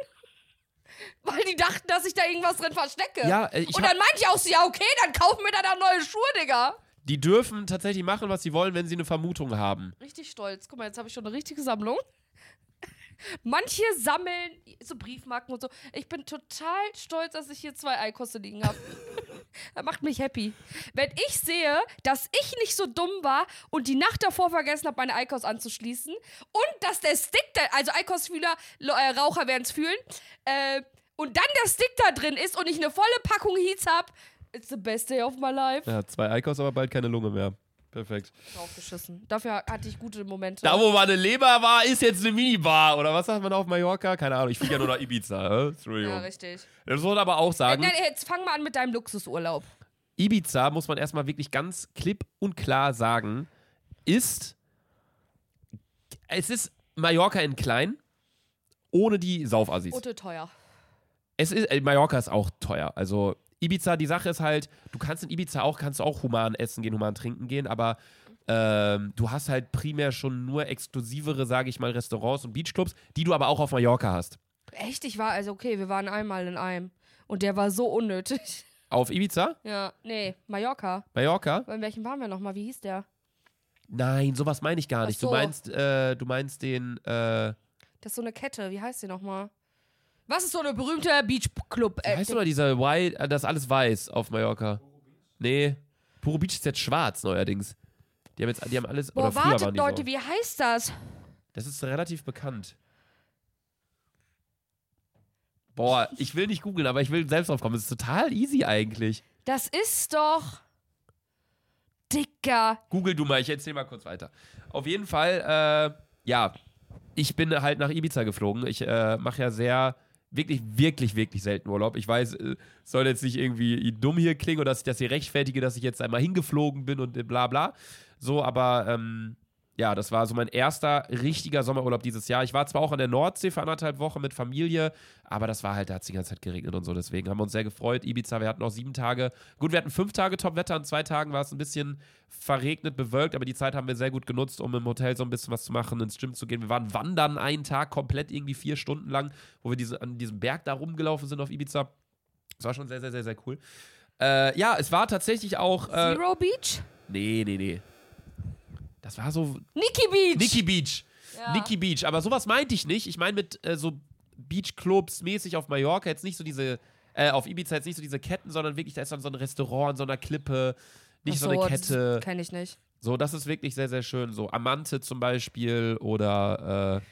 weil die dachten, dass ich da irgendwas drin verstecke. Ja, äh, ich und dann meinte ich auch so, ja okay, dann kaufen wir da dann neue Schuhe, Digga. Die dürfen tatsächlich machen, was sie wollen, wenn sie eine Vermutung haben. Richtig stolz. Guck mal, jetzt habe ich schon eine richtige Sammlung. Manche sammeln so Briefmarken und so. Ich bin total stolz, dass ich hier zwei Eikosse liegen habe. das (laughs) macht mich happy. Wenn ich sehe, dass ich nicht so dumm war und die Nacht davor vergessen habe, meine Eikos anzuschließen und dass der Stick, da, also Eikos-Fühler, Lo- äh, Raucher werden es fühlen, äh, und dann der Stick da drin ist und ich eine volle Packung Heats habe, it's the best day of my life. Ja, zwei Eikos, aber bald keine Lunge mehr. Perfekt. Draufgeschissen. Dafür hatte ich gute Momente. Da, wo mal eine Leber war, ist jetzt eine Minibar. Oder was sagt man auf Mallorca? Keine Ahnung, ich fliege ja nur nach Ibiza. Äh? Entschuldigung. ja, richtig. das muss man aber auch sagen. Nein, jetzt fang mal an mit deinem Luxusurlaub. Ibiza, muss man erstmal wirklich ganz klipp und klar sagen, ist. Es ist Mallorca in klein, ohne die Saufassis. Ote teuer. Es ist, äh, Mallorca ist auch teuer. Also Ibiza, die Sache ist halt, du kannst in Ibiza auch, kannst auch human essen gehen, human trinken gehen, aber ähm, du hast halt primär schon nur exklusivere, sage ich mal, Restaurants und Beachclubs, die du aber auch auf Mallorca hast. Echt, ich war, also okay, wir waren einmal in einem. Und der war so unnötig. (laughs) Auf Ibiza? Ja, nee, Mallorca. Mallorca? In welchem waren wir nochmal? Wie hieß der? Nein, sowas meine ich gar nicht. so. Du meinst, äh, du meinst den, äh, Das ist so eine Kette. Wie heißt die nochmal? Was ist so eine berühmte Beachclub? wie heißt du mal dieser White, äh, das alles weiß auf Mallorca? Nee, Puro Beach ist jetzt schwarz neuerdings. Die haben jetzt, die haben alles, Boah, oder wartet, Leute, so. wie heißt das? Das ist relativ bekannt. Boah, ich will nicht googeln, aber ich will selbst drauf kommen. Das ist total easy eigentlich. Das ist doch. Dicker. Google du mal, ich erzähl mal kurz weiter. Auf jeden Fall, äh, ja, ich bin halt nach Ibiza geflogen. Ich äh, mache ja sehr, wirklich, wirklich, wirklich selten Urlaub. Ich weiß, äh, soll jetzt nicht irgendwie dumm hier klingen oder dass ich das hier rechtfertige, dass ich jetzt einmal hingeflogen bin und äh, bla bla. So, aber ähm, ja, das war so mein erster richtiger Sommerurlaub dieses Jahr. Ich war zwar auch an der Nordsee für anderthalb Wochen mit Familie, aber das war halt, da hat es die ganze Zeit geregnet und so. Deswegen haben wir uns sehr gefreut. Ibiza, wir hatten auch sieben Tage. Gut, wir hatten fünf Tage Top-Wetter. An zwei Tagen war es ein bisschen verregnet, bewölkt, aber die Zeit haben wir sehr gut genutzt, um im Hotel so ein bisschen was zu machen, ins Gym zu gehen. Wir waren wandern einen Tag komplett irgendwie vier Stunden lang, wo wir diese, an diesem Berg da rumgelaufen sind auf Ibiza. Das war schon sehr, sehr, sehr, sehr cool. Äh, ja, es war tatsächlich auch. Äh, Zero Beach? nee, nee, nee. Das war so Nikki Beach. Nikki Beach. Ja. Nikki Beach. Aber sowas meinte ich nicht. Ich meine mit äh, so Beachclubs mäßig auf Mallorca jetzt nicht so diese, äh, auf Ibiza jetzt nicht so diese Ketten, sondern wirklich, da ist dann so ein Restaurant an so einer Klippe, nicht Ach so, eine Kette. Kenne ich nicht. So, das ist wirklich sehr, sehr schön. So Amante zum Beispiel oder äh,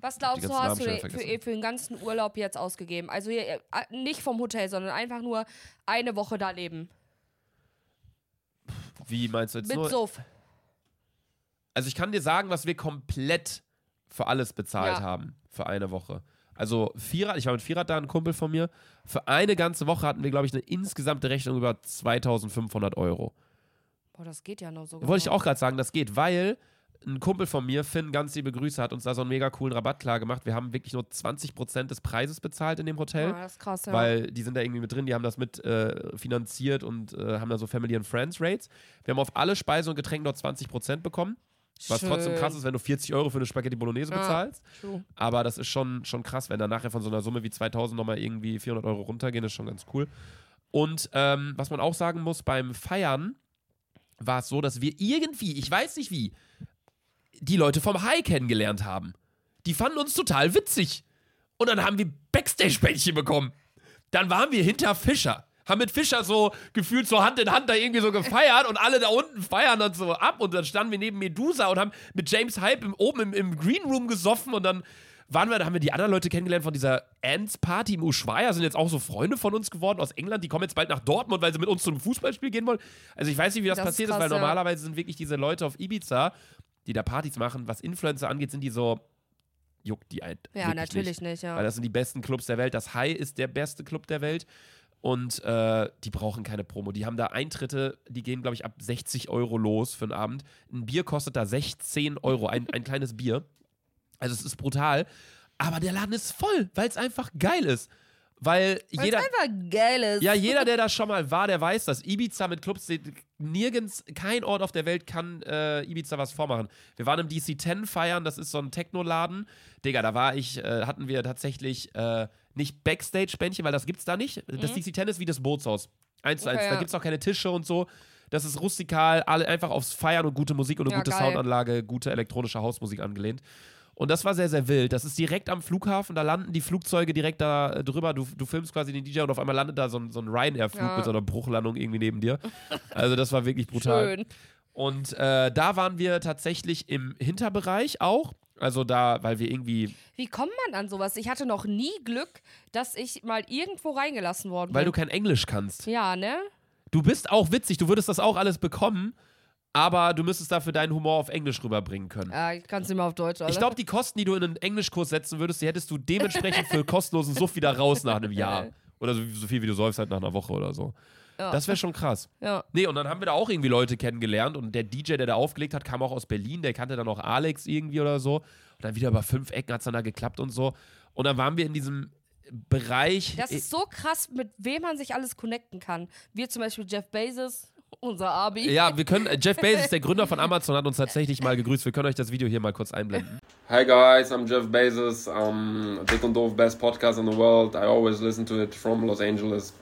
Was glaubst du, hast du für, vergessen. für den ganzen Urlaub jetzt ausgegeben? Also hier, äh, nicht vom Hotel, sondern einfach nur eine Woche da leben. wie meinst du jetzt Mit nur? Suff. Also ich kann dir sagen, was wir komplett für alles bezahlt Ja. haben für eine Woche. Also Vierrad, ich war mit Vierrad da, ein Kumpel von mir. Für eine ganze Woche hatten wir, glaube ich, eine insgesamte Rechnung über 2500 Euro. Boah, das geht ja noch so. Wollte ich genau. auch gerade sagen, das geht, weil ein Kumpel von mir, Finn, ganz liebe Grüße, hat uns da so einen mega coolen Rabatt klar gemacht. Wir haben wirklich nur 20% des Preises bezahlt in dem Hotel. Ja, das ist krass, ja. Weil die sind da irgendwie mit drin, die haben das mit äh, finanziert und äh, haben da so Family and Friends Rates. Wir haben auf alle Speisen und Getränke dort 20% bekommen. Was trotzdem Schön. krass ist, wenn du 40 Euro für eine Spaghetti Bolognese Ja. bezahlst. True. Aber das ist schon, schon krass, wenn da nachher von so einer Summe wie 2000 nochmal irgendwie 400 Euro runtergehen, ist schon ganz cool. Und ähm, was man auch sagen muss, beim Feiern war es so, dass wir irgendwie, ich weiß nicht wie, die Leute vom High kennengelernt haben. Die fanden uns total witzig. Und dann haben wir Backstage-Bändchen bekommen. Dann waren wir hinter Fischer. Haben mit Fischer so gefühlt so Hand in Hand da irgendwie so gefeiert und alle da unten feiern dann so ab. Und dann standen wir neben Medusa und haben mit James Hype im, oben im, im Green Room gesoffen und dann waren wir, da haben wir die anderen Leute kennengelernt von dieser Ants Party im Ushuaia, sind jetzt auch so Freunde von uns geworden aus England, die kommen jetzt bald nach Dortmund, weil sie mit uns zu einem Fußballspiel gehen wollen. Also ich weiß nicht, wie das, Das passiert ist, weil ja. normalerweise sind wirklich diese Leute auf Ibiza, die da Partys machen, was Influencer angeht, sind die so, juckt die ein. Ja, wirklich natürlich nicht, ja. Weil das sind die besten Clubs der Welt. Das High ist der beste Club der Welt. Und äh, die brauchen keine Promo. Die haben da Eintritte, die gehen, glaube ich, ab 60 Euro los für einen Abend. Ein Bier kostet da 16 Euro, ein, ein kleines Bier. Also es ist brutal. Aber der Laden ist voll, weil es einfach geil ist. Weil Weil's jeder. einfach geil ist. Ja, jeder, (laughs) der da schon mal war, der weiß das. Ibiza mit Clubs, nirgends, kein Ort auf der Welt kann äh, Ibiza was vormachen. Wir waren im DC10 feiern, das ist so ein Techno-Laden. Digga, da war ich, äh, hatten wir tatsächlich äh, nicht Backstage-Bändchen, weil das gibt's da nicht. Das DC10 ist wie das Bootshaus. Eins zu Mhm. Okay, eins. Da ja. gibt's auch keine Tische und so. Das ist rustikal, alle einfach aufs Feiern und gute Musik und eine Ja, gute geil. Soundanlage, gute elektronische Hausmusik angelehnt. Und das war sehr, sehr wild. Das ist direkt am Flughafen, da landen die Flugzeuge direkt da äh, drüber. Du, du filmst quasi den DJ und auf einmal landet da so ein, so ein Ryanair-Flug Ja. mit so einer Bruchlandung irgendwie neben dir. Also das war wirklich brutal. Schön. Und äh, da waren wir tatsächlich im Hinterbereich auch. Also da, weil wir irgendwie, Wie kommt man an sowas? Ich hatte noch nie Glück, dass ich mal irgendwo reingelassen worden weil du bin. kein Englisch kannst. ja, ne? Du bist auch witzig, du würdest das auch alles bekommen, aber du müsstest dafür deinen Humor auf Englisch rüberbringen können. Ja, ich kann es nicht mehr auf Deutsch, Alter. Ich glaube, die Kosten, die du in einen Englischkurs setzen würdest, die hättest du dementsprechend für (laughs) kostenlosen Suff wieder raus nach einem Jahr. Oder so, so viel, wie du säufst halt nach einer Woche oder so. Ja. Das wäre schon krass. Ja. Nee, und dann haben wir da auch irgendwie Leute kennengelernt und der DJ, der da aufgelegt hat, kam auch aus Berlin, der kannte dann auch Alex irgendwie oder so. Und dann wieder über fünf Ecken hat es dann da geklappt und so. Und dann waren wir in diesem Bereich. Das ist so krass, mit wem man sich alles connecten kann. Wir zum Beispiel Jeff Bezos, unser Abi. ja, wir können, äh, Jeff Bezos, der (laughs) Gründer von Amazon, hat uns tatsächlich mal gegrüßt. Wir können euch das Video hier mal kurz einblenden. Hi guys, I'm Jeff Bezos. I'm Dick und Doof best podcast in the world. I always listen to it from Los Angeles.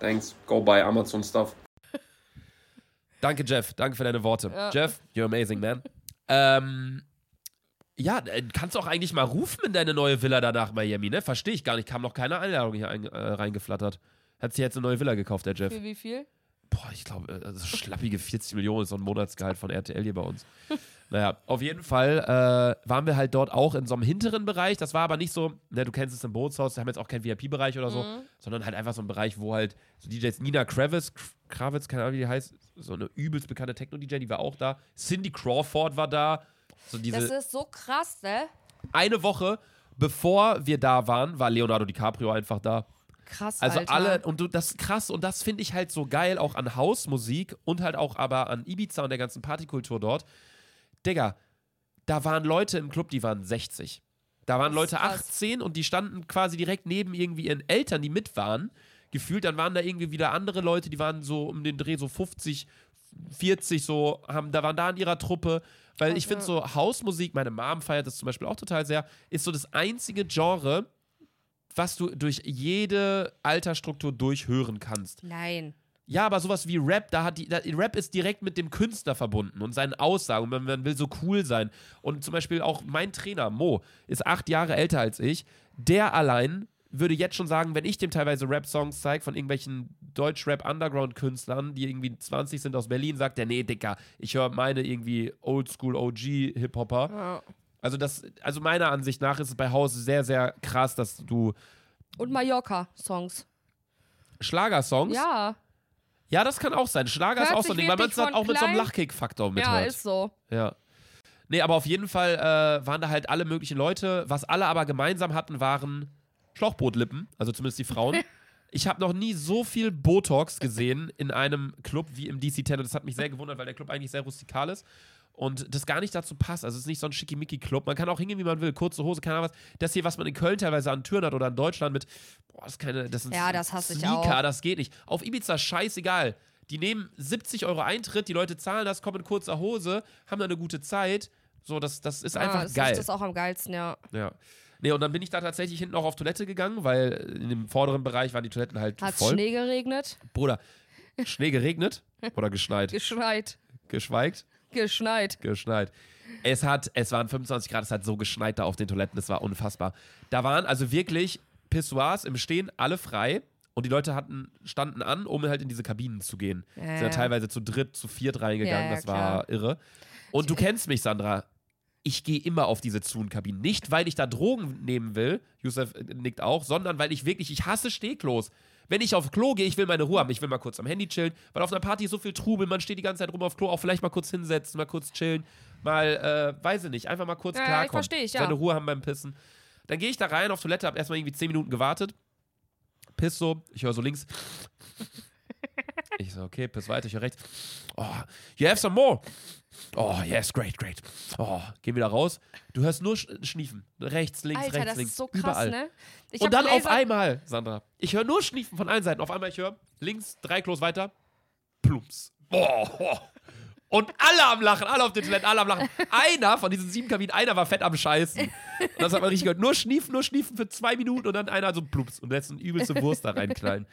Thanks. Go buy Amazon stuff. Danke, Jeff. Danke für deine Worte. Ja. Jeff, you're amazing, man. Ähm, ja, äh, kannst auch eigentlich mal rufen in deine neue Villa da nach Miami, ne? Verstehe ich gar nicht. Kam noch keine Einladung hier ein, äh, reingeflattert. Hat sich jetzt eine neue Villa gekauft, der Jeff. Für wie viel? Boah, ich glaube, also schlappige 40 Millionen ist so ein Monatsgehalt von RTL hier bei uns. naja, auf jeden Fall äh, waren wir halt dort auch in so einem hinteren Bereich. Das war aber nicht so, ne, du kennst es im Bootshaus, wir haben jetzt auch keinen VIP-Bereich oder so, sondern halt einfach so ein Bereich, wo halt so DJs Nina Kravitz, Kravitz, keine Ahnung, wie die heißt, so eine übelst bekannte Techno-DJ, die war auch da. Cindy Crawford war da. So diese Das ist so krass, ne? eine Woche bevor wir da waren, war Leonardo DiCaprio einfach da. Krass, Also Alter. alle, und du, das ist krass, und das finde ich halt so geil, auch an Hausmusik und halt auch aber an Ibiza und der ganzen Partykultur dort. Digga, da waren Leute im Club, die waren 60. Da waren Leute ist krass. 18 und die standen quasi direkt neben irgendwie ihren Eltern, die mit waren. Gefühlt, dann waren da irgendwie wieder andere Leute, die waren so um den Dreh so 50, 40 so, haben, da waren da in ihrer Truppe. Weil ich finde so Hausmusik, meine Mom feiert das zum Beispiel auch total sehr, ist so das einzige Genre, was du durch jede Altersstruktur durchhören kannst. Nein. Ja, aber sowas wie Rap, da hat die, da, Rap ist direkt mit dem Künstler verbunden und seinen Aussagen. Und man, man will so cool sein. Und zum Beispiel auch mein Trainer, Mo, ist acht Jahre älter als ich. Der allein würde jetzt schon sagen, wenn ich dem teilweise Rap-Songs zeige von irgendwelchen Deutsch-Rap-Underground-Künstlern, die irgendwie 20 sind aus Berlin, sagt der, nee, Dicker, ich höre meine irgendwie Oldschool-OG-Hip-Hopper. Ja. Also das, also meiner Ansicht nach ist es bei Haus sehr, sehr krass, dass du Und Mallorca-Songs. Schlagersongs Ja. Ja, das kann auch sein. Schlager ist Hört auch so ein Ding, weil man es dann von auch mit so einem Lachkick-Faktor mithört. Ja, ist so. Ja. Nee, aber auf jeden Fall äh, waren da halt alle möglichen Leute. Was alle aber gemeinsam hatten, waren Schlauchbootlippen, also zumindest die Frauen. (laughs) Ich habe noch nie so viel Botox gesehen in einem Club wie im DC-10 und das hat mich sehr gewundert, weil der Club eigentlich sehr rustikal ist und das gar nicht dazu passt. Also es ist nicht so ein Schickimicki-Club. Man kann auch hingehen, wie man will. Kurze Hose, keine Ahnung was. Das hier, was man in Köln teilweise an Türen hat oder in Deutschland mit, boah, das ist keine, das sind Ja, das hasse ich Sneaker, auch. das geht nicht. Auf Ibiza scheißegal. Die nehmen 70 Euro Eintritt, die Leute zahlen das, kommen in kurzer Hose, haben dann eine gute Zeit. So, das, das ist einfach ah, das geil. ist das auch am geilsten, ja. Ja. Nee, und dann bin ich da tatsächlich hinten auch auf Toilette gegangen, weil in dem vorderen Bereich waren die Toiletten halt Hat voll. Schnee geregnet? Bruder, Schnee geregnet oder geschneit? (laughs) Geschneit. Geschweigt? Geschneit. Geschneit. Es hat, es waren 25 Grad, es hat so geschneit da auf den Toiletten, das war unfassbar. Da waren also wirklich Pissoirs im Stehen alle frei und die Leute hatten, standen an, um halt in diese Kabinen zu gehen. Ja, Sind ja teilweise zu dritt, zu viert reingegangen, Ja, ja, das war irre. Und du kennst mich, Sandra. Ich gehe immer auf diese Zoom-Kabinen. Nicht, weil ich da Drogen nehmen will, Yusuf äh, nickt auch, sondern weil ich wirklich, ich hasse Stehklos. Wenn ich auf Klo gehe, ich will meine Ruhe haben. Ich will mal kurz am Handy chillen, weil auf einer Party ist so viel Trubel, man steht die ganze Zeit rum auf Klo, auch vielleicht mal kurz hinsetzen, mal kurz chillen, mal, äh, weiß ich nicht, einfach mal kurz Ja, ja, klarkommen. ich versteh ich, ja. Seine Ruhe haben beim Pissen. Dann gehe ich da rein auf Toilette, hab erstmal irgendwie 10 Minuten gewartet, piss so, ich höre so links. Ich so, okay, piss weiter, ich höre rechts. Oh, you have some more. Oh, yes, great, great. Oh, gehen wieder raus. Du hörst nur Sch Schniefen. Rechts, links, Alter, rechts, das links. ist so krass, überall. ne? Ich Und dann auf einmal, Sandra, ich höre nur Schniefen von allen Seiten. Auf einmal, ich höre links, drei Klos weiter, plumps. Oh, oh. Und alle am Lachen, alle auf den Toiletten, alle am Lachen. Einer von diesen sieben Kabinen, einer war fett am Scheißen. Und das hat man richtig gehört. Nur schniefen, nur schniefen für zwei Minuten und dann einer so plups und lässt eine übelste Wurst da reinknallen.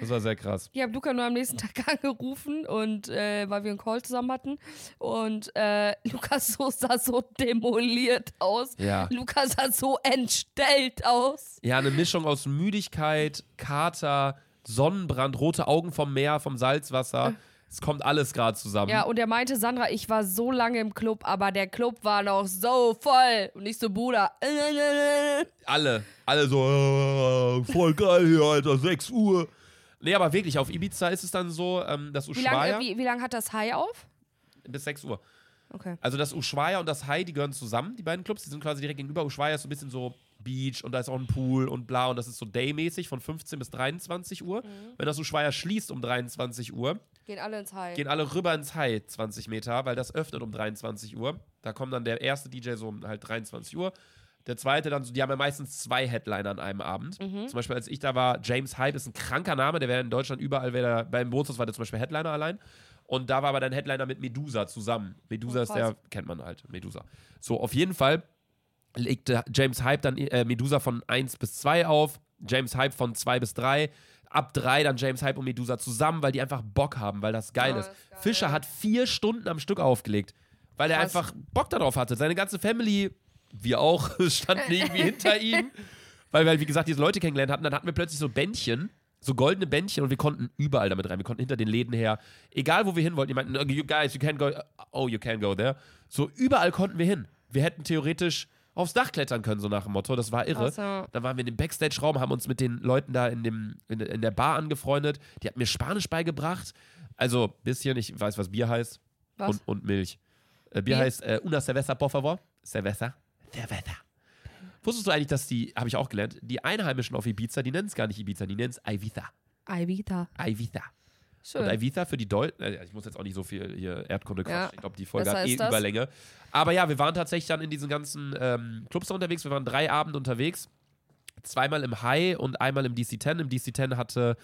Das war sehr krass. Ich habe Luca nur am nächsten Tag (laughs) angerufen und äh, weil wir einen Call zusammen hatten und äh, Lukas (laughs) so sah so demoliert aus. Ja. Luca sah so entstellt aus. Ja, eine Mischung aus Müdigkeit, Kater, Sonnenbrand, rote Augen vom Meer, vom Salzwasser. Es kommt alles gerade zusammen. Ja, und er meinte, Sandra, ich war so lange im Club, aber der Club war noch so voll. Und ich so, Bruder. äh, (laughs) Alle, alle so, äh, voll geil hier, Alter, 6 Uhr. Nee, aber wirklich, auf Ibiza ist es dann so, ähm, das Wie lange Ushuaia wie, wie lang hat das High auf? bis 6 Uhr. Okay. Also das Ushuaia und das Hai, die gehören zusammen, die beiden Clubs, die sind quasi direkt gegenüber. Ushuaia ist so ein bisschen so Beach und da ist auch ein Pool und bla und das ist so daymäßig von 15 bis 23 Uhr. Wenn das Ushuaia schließt um 23 Uhr, Gehen alle ins High. gehen alle rüber ins Hai 20 Meter, weil das öffnet um 23 Uhr. Da kommt dann der erste DJ so um halt 23 Uhr. Der zweite dann so, die haben ja meistens zwei Headliner an einem Abend. Mhm. Zum Beispiel, als ich da war, James Hype ist ein kranker Name, der wäre in Deutschland überall, wäre beim Bootshaus war der zum Beispiel Headliner allein. Und da war aber dann Headliner mit Medusa zusammen. Medusa Oh, ist der, kennt man halt, Medusa. So, auf jeden Fall legte James Hype dann äh, Medusa von 1 bis 2 auf, James Hype von 2 bis 3. Ab 3 dann James Hype und Medusa zusammen, weil die einfach Bock haben, weil das geil Oh, ist. geil. Fischer hat vier Stunden am Stück aufgelegt, weil er Krass. einfach Bock darauf hatte. Seine ganze Family, wir auch, (laughs) standen irgendwie hinter (laughs) ihm, weil wir, halt, wie gesagt, diese Leute kennengelernt hatten. Dann hatten wir plötzlich so Bändchen, so goldene Bändchen und wir konnten überall damit rein. Wir konnten hinter den Läden her, egal wo wir hin wollten. Die meinten, "Oh, you guys, you can go, oh, you can go there. So überall konnten wir hin. Wir hätten theoretisch aufs Dach klettern können, so nach dem Motto. Das war irre. Ja. Dann waren wir in dem Backstage-Raum, haben uns mit den Leuten da in, dem, in, in der Bar angefreundet. Die hat mir Spanisch beigebracht. Also, bisschen, ich weiß, was Bier heißt. Was? Und, und Milch. Äh, Bier Bier? heißt äh, una cerveza, por favor. Cerveza. Cerveza. Wusstest du eigentlich, dass die, habe ich auch gelernt, die Einheimischen auf Ibiza, die nennen es gar nicht Ibiza, die nennen es Ibiza. Ibiza. Ibiza. Schön. Und Ibiza für die Deutschen, äh, ich muss jetzt auch nicht so viel hier Erdkunde quatschen. Ja. Ich glaube, die Folge hat eh das. Überlänge. Aber ja, wir waren tatsächlich dann in diesen ganzen ähm, Clubs unterwegs. Wir waren drei Abende unterwegs. Zweimal im High und einmal im DC10. Im DC10 hatte,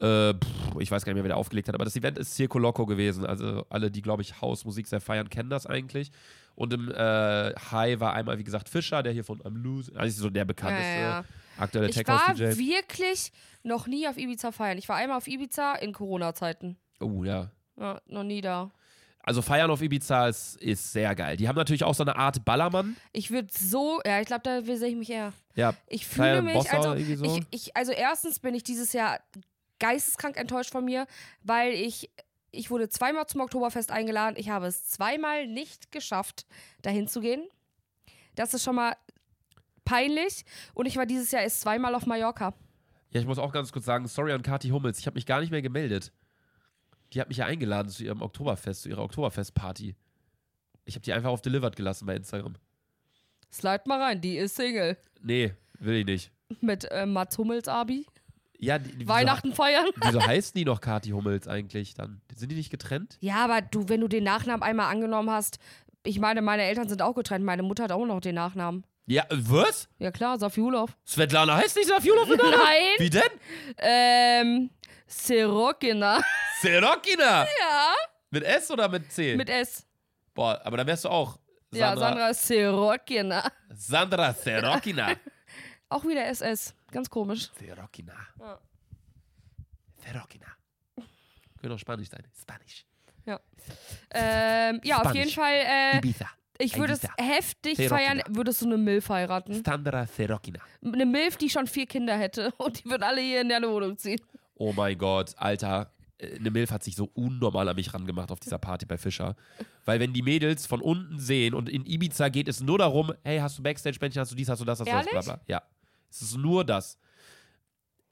äh, ich weiß gar nicht mehr, wer der aufgelegt hat, aber das Event ist Circo Loco gewesen. Also alle, die, glaube ich, Hausmusik sehr feiern, kennen das eigentlich. Und im äh, High war einmal, wie gesagt, Fischer, der hier von Am Lose, also so der bekannteste Ja, ja. Aktuelle Ich Tech war House DJ. wirklich noch nie auf Ibiza feiern. Ich war einmal auf Ibiza in Corona-Zeiten. Oh ja. Ja, noch nie da. Also Feiern auf Ibiza ist, ist sehr geil. Die haben natürlich auch so eine Art Ballermann. Ich würde so, ja, ich glaube, da sehe ich mich eher. Ja, Ich fühle mich, Bossa also, so. ich, ich, also erstens bin ich dieses Jahr geisteskrank enttäuscht von mir, weil ich, ich wurde zweimal zum Oktoberfest eingeladen. Ich habe es zweimal nicht geschafft, dahin zu gehen. Das ist schon mal peinlich. Und ich war dieses Jahr erst zweimal auf Mallorca. Ja, ich muss auch ganz kurz sagen, sorry an Kathi Hummels, ich habe mich gar nicht mehr gemeldet. Die hat mich ja eingeladen zu ihrem Oktoberfest, zu ihrer Oktoberfest-Party. Ich habe die einfach auf Delivered gelassen bei Instagram. Slide mal rein, die ist Single. Nee, will ich nicht. Mit äh, Mats Hummels Abi. Ja, die, wieso, Weihnachten feiern. (laughs) Wieso (laughs) heißen die noch Kathi Hummels eigentlich dann? Sind die nicht getrennt? Ja, aber du, wenn du den Nachnamen einmal angenommen hast, ich meine, meine Eltern sind auch getrennt. Meine Mutter hat auch noch den Nachnamen. Ja, was? Ja klar, Safiulov. Svetlana heißt nicht Safiulov Nachnamen? Nein. Wie denn? Ähm, Sirokina. Serokina. (laughs) Ja. Mit S oder mit C? Mit S. Boah, aber dann wärst du auch Ja, Sandra Sirokina. Sandra Serokina. (laughs) Auch wieder SS. Ganz komisch. Serokina. Ja. Serokina. Könnte auch Spanisch sein. Spanisch. Ähm, ja, auf Spanisch. jeden Fall. Äh, Ibiza. Ich würde es heftig Sirokina. feiern, würdest du eine Milf heiraten. Sandra Serokina. Eine Milf, die schon vier Kinder hätte. (laughs) Und die würden alle hier in deine Wohnung ziehen. Oh mein Gott, Alter. äh, Eine Milf hat sich so unnormal an mich rangemacht auf dieser Party bei Fischer. Weil wenn die Mädels von unten sehen und in Ibiza geht es nur darum, hey, hast du Backstage-Bändchen, hast du dies, hast du das, hast du das, bla bla. Ja. Es ist nur das.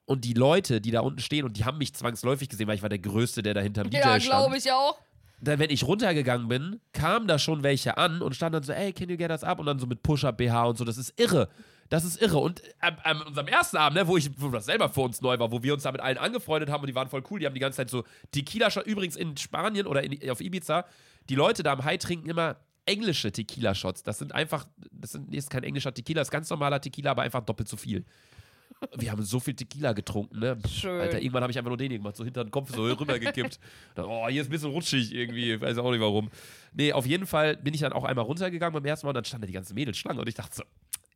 Und die Leute, die da unten stehen, und die haben mich zwangsläufig gesehen, weil ich war der Größte, der da hinterm DJ Ja, stand. glaube ich auch. Dann, wenn ich runtergegangen bin, kamen da schon welche an und standen dann so, ey, can you get us up? Und dann so mit Push-Up-BH und so. Das ist irre. Das ist irre. Und an, an unserem ersten Abend, ne, wo, ich, wo das selber für uns neu war, wo wir uns da mit allen angefreundet haben und die waren voll cool, die haben die ganze Zeit so Tequila-Shot. Übrigens in Spanien oder in, auf Ibiza, die Leute da am High trinken immer englische Tequila-Shots. Das sind einfach, das sind, nee, ist kein englischer Tequila, das ist ganz normaler Tequila, aber einfach doppelt so viel. Wir haben so viel Tequila getrunken, ne? Schön. Alter, irgendwann habe ich einfach nur den gemacht, so hinter den Kopf so rübergekippt. (laughs) Dann, oh, hier ist ein bisschen rutschig irgendwie, weiß auch nicht warum. Nee, auf jeden Fall bin ich dann auch einmal runtergegangen beim ersten Mal und dann standen da die ganzen Mädels Schlange und ich dachte so,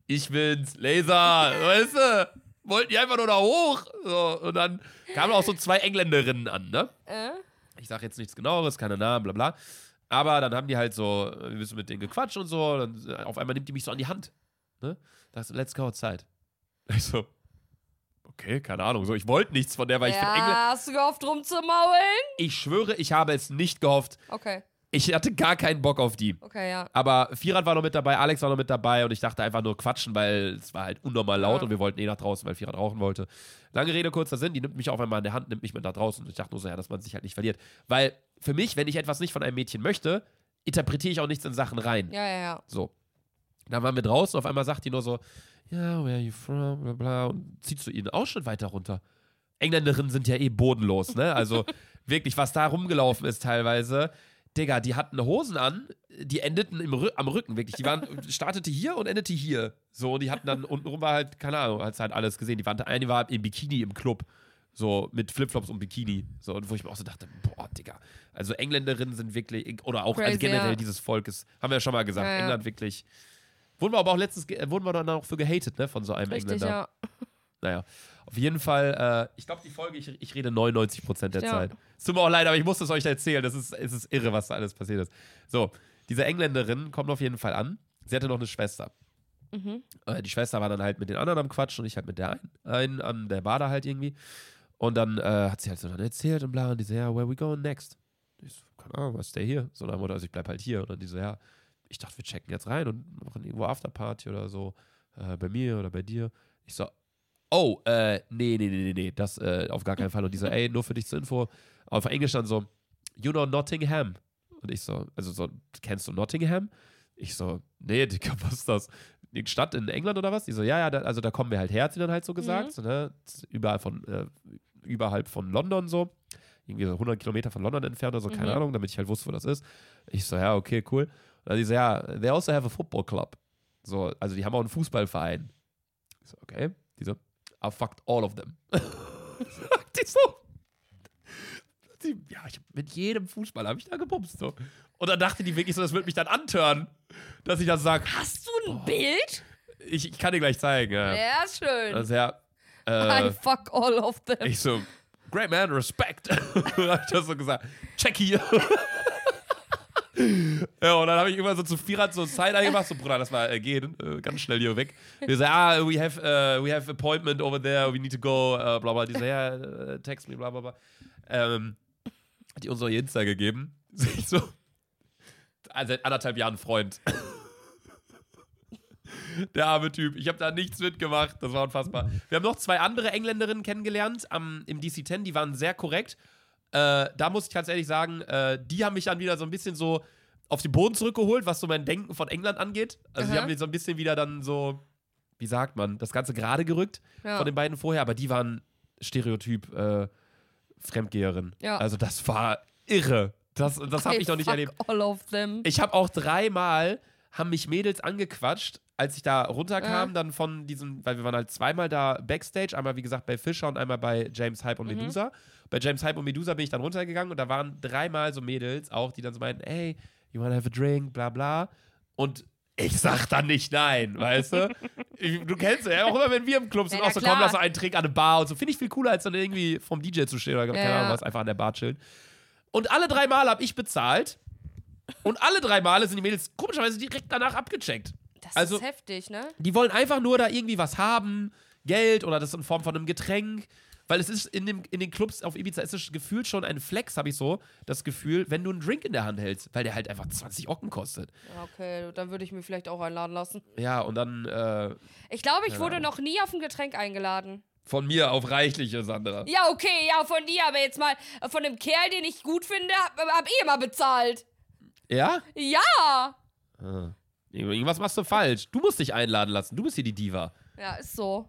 ich bin's, Laser, weißt du? Wollten die einfach nur da hoch. So, und dann kamen auch so zwei Engländerinnen an, ne? Äh? Ich sage jetzt nichts genaueres, keine Namen, bla bla. Aber dann haben die halt so, wir müssen mit denen gequatscht und so. Und dann, auf einmal nimmt die mich so an die Hand. Ne? Da so, let's go outside. Ich so, okay, keine Ahnung. So, ich wollte nichts von der, weil ich finde England. Ja, hast du gehofft, rumzumaulen? Ich schwöre, ich habe es nicht gehofft. Okay, Ich hatte gar keinen Bock auf die. okay, ja. Aber Vierrad war noch mit dabei, Alex war noch mit dabei und ich dachte einfach nur quatschen, weil es war halt unnormal laut Ja. und wir wollten eh nach draußen, weil Vierrad rauchen wollte. Lange Rede, kurzer Sinn, die nimmt mich auf einmal an der Hand, nimmt mich mit nach draußen und ich dachte nur so, ja, dass man sich halt nicht verliert. Weil für mich, wenn ich etwas nicht von einem Mädchen möchte, interpretiere ich auch nichts in Sachen rein. Ja, ja, ja. So. Dann waren wir draußen, auf einmal sagt die nur so, ja, where are you from, bla bla, und zieht so ihren Ausschnitt weiter runter. Engländerinnen sind ja eh bodenlos, ne? Also (laughs) wirklich, was da rumgelaufen ist teilweise. Digga, die hatten Hosen an, die endeten im am Rücken, wirklich. Die waren, (laughs) startete hier und endete hier. So, und die hatten dann untenrum war halt, keine Ahnung, hat's halt alles gesehen. Die waren, eine war im Bikini im Club. So, mit Flipflops und Bikini. So, und wo ich mir auch so dachte, boah, Digga. Also Engländerinnen sind wirklich, oder auch also Crazy, generell ja. dieses Volkes, haben wir ja schon mal gesagt, Ja, ja. England wirklich. Wurden wir aber auch letztens, äh, wurden wir dann auch für gehatet, ne, von so einem Richtig, Engländer. ja. Naja, auf jeden Fall, äh, ich glaube, die Folge, ich, ich rede 99% der Ja. Zeit. Es tut mir auch leid, aber ich muss es euch erzählen. Das ist, es ist irre, was da alles passiert ist. So, diese Engländerin kommt auf jeden Fall an. Sie hatte noch eine Schwester. Mhm. Äh, die Schwester war dann halt mit den anderen am Quatschen und ich halt mit der einen, einen an der Bar da halt irgendwie. Und dann äh, hat sie halt so dann erzählt und bla und die so, ja, where we going next? Ich so, keine Ahnung, was stay hier? So dann also ich bleib halt hier. Und dann die so, ja, ich dachte, wir checken jetzt rein und machen irgendwo Afterparty oder so. Äh, bei mir oder bei dir. Ich so, oh, äh, nee, nee, nee, nee, nee, das äh, auf gar keinen Fall. Und die so, ey, nur für dich zur Info. Auf Englisch dann so, you know Nottingham. Und ich so, also so, kennst du Nottingham? Ich so, nee, Digga, was ist das? Die Stadt in England oder was? Die so, ja, ja, da, also da kommen wir halt her, hat sie dann halt so gesagt. Mhm. So, ne? Überall von, äh, überhalb von London so. irgendwie so 100 Kilometer von London entfernt oder so, keine Mhm. Ahnung, damit ich halt wusste, wo das ist. Ich so, ja, okay, cool. Dann die so, ja, they also have a football club. So, also die haben auch einen Fußballverein. Ich so, okay. Die so, I fucked all of them. (laughs) die so, die, ja, ich, mit jedem Fußball habe ich da gepupst. So. Und dann dachte die wirklich so, das wird mich dann antören, dass ich das sage. Hast du ein Bild? Ich, ich kann dir gleich zeigen. Ja. Ja, schön. Also ja, I äh, fuck all of them. ich so, great man, respect. (laughs) hab ich das so gesagt. Check hier. (laughs) ja, und dann habe ich immer so zu Vierrad so Side gemacht, so Bruder, das war äh, gehen, äh, ganz schnell hier weg. Wir so, ah, we have, uh, we have appointment over there, we need to go, äh, bla bla. Die so, ja, äh, text me, bla bla bla. Ähm, hat die uns noch Insta gegeben. (laughs) So, also seit anderthalb Jahren Freund. (laughs) Der arme Typ. Ich habe da nichts mitgemacht. Das war unfassbar. Wir haben noch zwei andere Engländerinnen kennengelernt am, im DC-10. Die waren sehr korrekt. Äh, da muss ich ganz ehrlich sagen, äh, die haben mich dann wieder so ein bisschen so auf den Boden zurückgeholt, was so mein Denken von England angeht. Also die Aha. haben mir so ein bisschen wieder dann so, wie sagt man, das Ganze gerade gerückt Ja. von den beiden vorher. Aber die waren Stereotyp äh, Fremdgeherin. Ja. Also das war irre. Das, das habe ich noch nicht erlebt. all of them. Ich habe auch dreimal, haben mich Mädels angequatscht, als ich da runterkam, Ja. dann von diesem, weil wir waren halt zweimal da Backstage, einmal wie gesagt bei Fischer und einmal bei James Hype und Mhm. Medusa. Bei James Hype und Medusa bin ich dann runtergegangen und da waren dreimal so Mädels auch, die dann so meinten, hey, you wanna have a drink, bla bla. Und ich sag dann nicht nein, weißt du? Ich, du kennst ja auch immer, wenn wir im Club sind, Ja, auch so, klar. komm, lass einen Trink an eine Bar und so. Finde ich viel cooler, als dann irgendwie vom DJ zu stehen oder keine Ja, Ahnung was, einfach an der Bar chillen. Und alle drei Mal habe ich bezahlt und alle drei Male sind die Mädels komischerweise direkt danach abgecheckt. Das Also- ist heftig, ne? Die wollen einfach nur da irgendwie was haben, Geld oder das in Form von einem Getränk. Weil es ist in, dem, in den Clubs auf Ibiza ist es gefühlt schon ein Flex, habe ich so das Gefühl, wenn du einen Drink in der Hand hältst, weil der halt einfach 20 Ocken kostet. Okay, dann würde ich mir vielleicht auch einladen lassen. Ja, und dann äh, Ich glaube, ich wurde noch nie auf ein Getränk eingeladen. von mir auf reichliche, Sandra. Ja, okay, ja, von dir, aber jetzt mal äh, von dem Kerl, den ich gut finde, hab, hab ich immer bezahlt. Ja? Ja! Ah. Irgendwas machst du falsch. Du musst dich einladen lassen. Du bist hier die Diva. Ja, ist so.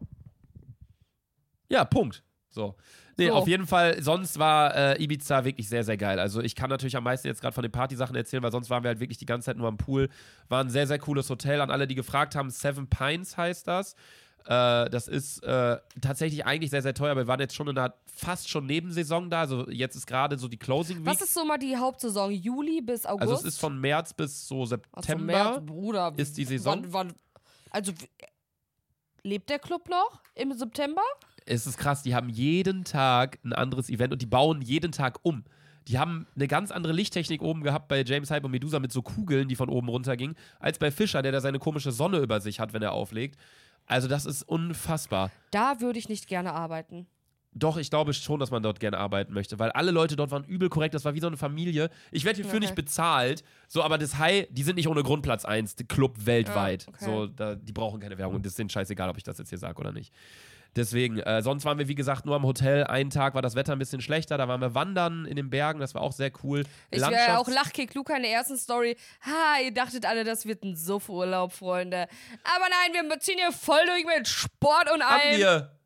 Ja, Punkt. So. Nee, So. auf jeden Fall, sonst war äh, Ibiza wirklich sehr, sehr geil. Also ich kann natürlich am meisten jetzt gerade von den Partysachen erzählen, weil sonst waren wir halt wirklich die ganze Zeit nur am Pool. War ein sehr, sehr cooles Hotel. An alle, die gefragt haben, Seven Pines heißt das. Äh, das ist äh, tatsächlich eigentlich sehr, sehr teuer. Wir waren jetzt schon in einer fast schon Nebensaison da. Also jetzt ist gerade so die Closing Week. Was ist so mal die Hauptsaison? Juli bis August? also es ist von März bis so September. März, Bruder. ist die Saison. Wann, wann, also, lebt der Club noch im September? Es ist krass, die haben jeden Tag ein anderes Event und die bauen jeden Tag um. Die haben eine ganz andere Lichttechnik oben gehabt bei James Hype und Medusa mit so Kugeln, die von oben runtergingen, als bei Fischer, der da seine komische Sonne über sich hat, wenn er auflegt. Also das ist unfassbar. Da würde ich nicht gerne arbeiten. Doch, ich glaube schon, dass man dort gerne arbeiten möchte, weil alle Leute dort waren übel korrekt. Das war wie so eine Familie. Ich werde hierfür Okay. nicht bezahlt, so, aber das High, die sind nicht ohne Grund Platz 1, der Club weltweit. Ah, okay. So, da, die brauchen keine Werbung und das ist denen scheißegal, ob ich das jetzt hier sage oder nicht. Deswegen, äh, sonst waren wir, wie gesagt, nur am Hotel. Einen Tag war das Wetter ein bisschen schlechter. Da waren wir wandern in den Bergen. Das war auch sehr cool. Ich wäre auch Landschafts- Lachkick Luca in der ersten Story. Ha, ihr dachtet alle, das wird ein Suffurlaub, Freunde. Aber nein, wir ziehen hier voll durch mit Sport und Haben allem. wir.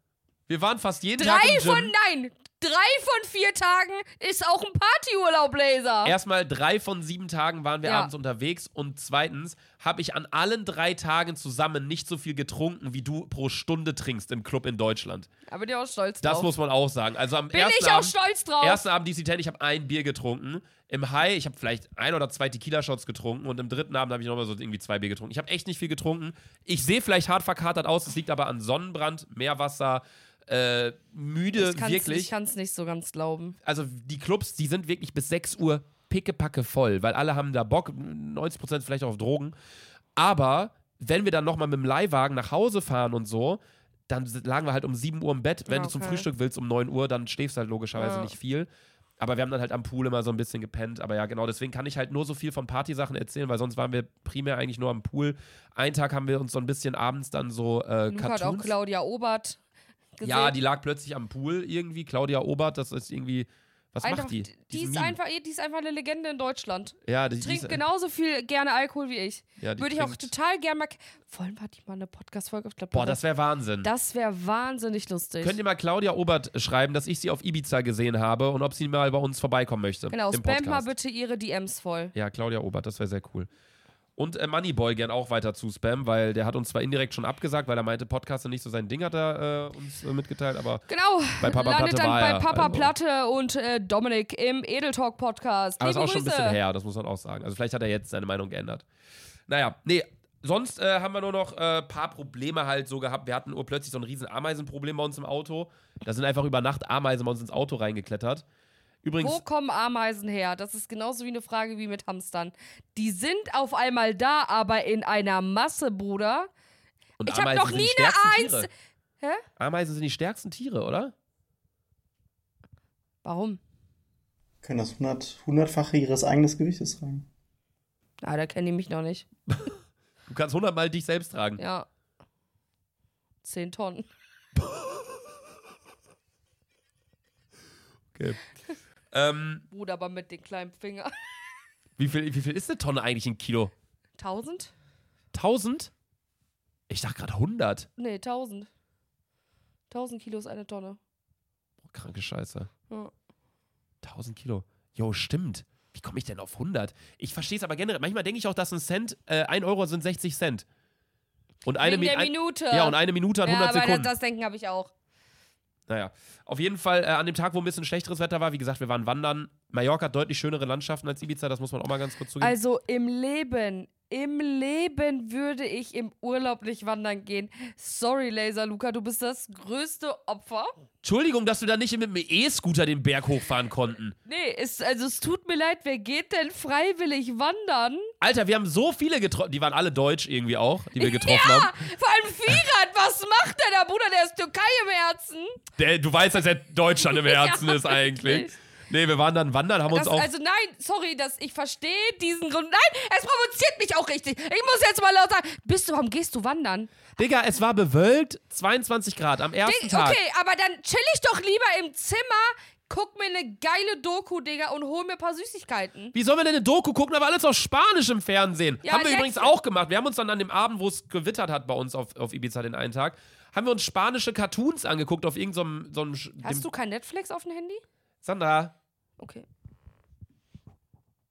Wir waren fast jeden Tag Drei im Gym. von, nein, drei von vier Tagen ist auch ein Partyurlaub, Laser. Erstmal drei von sieben Tagen waren wir Ja. abends unterwegs und zweitens habe ich an allen drei Tagen zusammen nicht so viel getrunken, wie du pro Stunde trinkst im Club in Deutschland. Da bin ich auch stolz Das drauf. muss man auch sagen. Also am bin ersten ich auch Abend, stolz drauf. ersten Abend DC10, ich habe ein Bier getrunken. Im High, ich habe vielleicht ein oder zwei Tequila-Shots getrunken und im dritten Abend habe ich nochmal so irgendwie zwei Bier getrunken. Ich habe echt nicht viel getrunken. Ich sehe vielleicht hart verkatert aus, es liegt aber an Sonnenbrand, Meerwasser, äh, müde, ich wirklich Ich kann es nicht so ganz glauben. also die Clubs, die sind wirklich bis 6 Uhr pickepacke voll, weil alle haben da Bock, 90% vielleicht auch auf Drogen. Aber wenn wir dann nochmal mit dem Leihwagen nach Hause fahren und so, dann lagen wir halt um 7 Uhr im Bett. Wenn Ja, du zum okay. Frühstück willst um 9 Uhr, dann schläfst du halt logischerweise Ja. nicht viel. Aber wir haben dann halt am Pool immer so ein bisschen gepennt. Aber ja, genau, deswegen kann ich halt nur so viel von Partysachen erzählen, weil sonst waren wir primär eigentlich nur am Pool. Einen Tag haben wir uns so ein bisschen abends dann so äh, Luca hat auch Cartoons Claudia Obert gesehen. ja, die lag plötzlich am Pool irgendwie. Claudia Obert, das ist irgendwie, Was einfach, macht die? Die, ist Meme. einfach, die ist einfach eine Legende in Deutschland. Ja, die, die Trinkt ist, genauso viel gerne Alkohol wie ich. ja, die Würde ich auch total gerne mal. Wollen wir die mal eine Podcast-Folge auf Boah, das wäre Wahnsinn. Das wäre wahnsinnig lustig. Könnt ihr mal Claudia Obert schreiben, dass ich sie auf Ibiza gesehen habe und ob sie mal bei uns vorbeikommen möchte. genau, spam mal bitte ihre DMs voll. Ja, Claudia Obert, das wäre sehr cool. Und äh, Moneyboy gern auch weiter zu spam, weil der hat uns zwar indirekt schon abgesagt, weil er meinte, Podcast sind nicht so sein Ding, hat er äh, uns äh, mitgeteilt, aber Genau. Bei Papa Landet Platte dann bei er, Papa also. Platte und äh, Dominik im Edeltalk Podcast. Aber ist Liebe auch schon ein Grüße. bisschen her, das muss man auch sagen. Also vielleicht hat er jetzt seine Meinung geändert. Naja, nee, sonst äh, haben wir nur noch ein äh, paar Probleme halt so gehabt. Wir hatten urplötzlich so ein riesen Ameisenproblem bei uns im Auto. Da sind einfach über Nacht Ameisen bei uns ins Auto reingeklettert. Übrigens, Wo kommen Ameisen her? Das ist genauso wie eine Frage wie mit Hamstern. Die sind auf einmal da, aber in einer Masse, Bruder. und ich hab Ameisen noch nie eine Eins-. Hä? Ameisen sind die stärksten Tiere, oder? Warum? Können das 100, hundertfache ihres eigenen Gewichtes tragen. Ah, da kennen die mich noch nicht. (laughs) Du kannst hundertmal dich selbst tragen. Ja. Zehn Tonnen. (laughs) Okay. (laughs) ähm, Bruder, aber mit den kleinen Finger. (laughs) wie, viel, wie viel ist eine Tonne eigentlich in Kilo? Tausend? 1000? Ich dachte gerade 100. Nee, tausend. Tausend Kilo ist eine Tonne. Boah, kranke Scheiße. Ja. 1000 Kilo. Jo, stimmt. Wie komme ich denn auf 100? Ich verstehe es aber generell. Manchmal denke ich auch, dass ein Cent, äh, ein Euro sind 60 Cent. Und eine, Mi- ein, Minute. Ja, und eine Minute hat ja, 100 aber Sekunden. Das, das Denken habe ich auch. Naja, auf jeden Fall äh, an dem Tag, wo ein bisschen schlechteres Wetter war, wie gesagt, wir waren wandern. Mallorca hat deutlich schönere Landschaften als Ibiza, das muss man auch mal ganz kurz zugeben. Also im Leben, im Leben würde ich im Urlaub nicht wandern gehen. Sorry, Laser Luca, du bist das größte Opfer. Entschuldigung, dass wir da nicht mit dem E-Scooter den Berg hochfahren konnten. Nee, es, also es tut mir leid, wer geht denn freiwillig wandern? Alter, wir haben so viele getroffen. Die waren alle deutsch irgendwie auch, die wir (laughs) getroffen Ja, haben. vor allem Firat, was macht der da, Bruder? Der ist Türkei im Herzen. Der, du weißt, dass er Deutschland im (laughs) Herzen Ja, ist eigentlich. wirklich. Nee, wir waren dann wandern, haben uns Das, auch. also nein, sorry, dass ich verstehe diesen Grund. Nein, es provoziert mich auch richtig. Ich muss jetzt mal laut sagen, bist du, warum gehst du wandern? Digga, es war bewölkt, 22 Grad am ersten Ding, Tag. okay, aber dann chill ich doch lieber im Zimmer, guck mir eine geile Doku, Digga, und hol mir ein paar Süßigkeiten. Wie sollen wir denn eine Doku gucken, aber alles auf Spanisch im Fernsehen? Ja, haben wir übrigens auch gemacht. Wir haben uns dann an dem Abend, wo es gewittert hat bei uns auf, auf Ibiza den einen Tag, haben wir uns spanische Cartoons angeguckt auf irgendeinem so Sch- Hast du kein Netflix auf dem Handy? Sandra, Okay.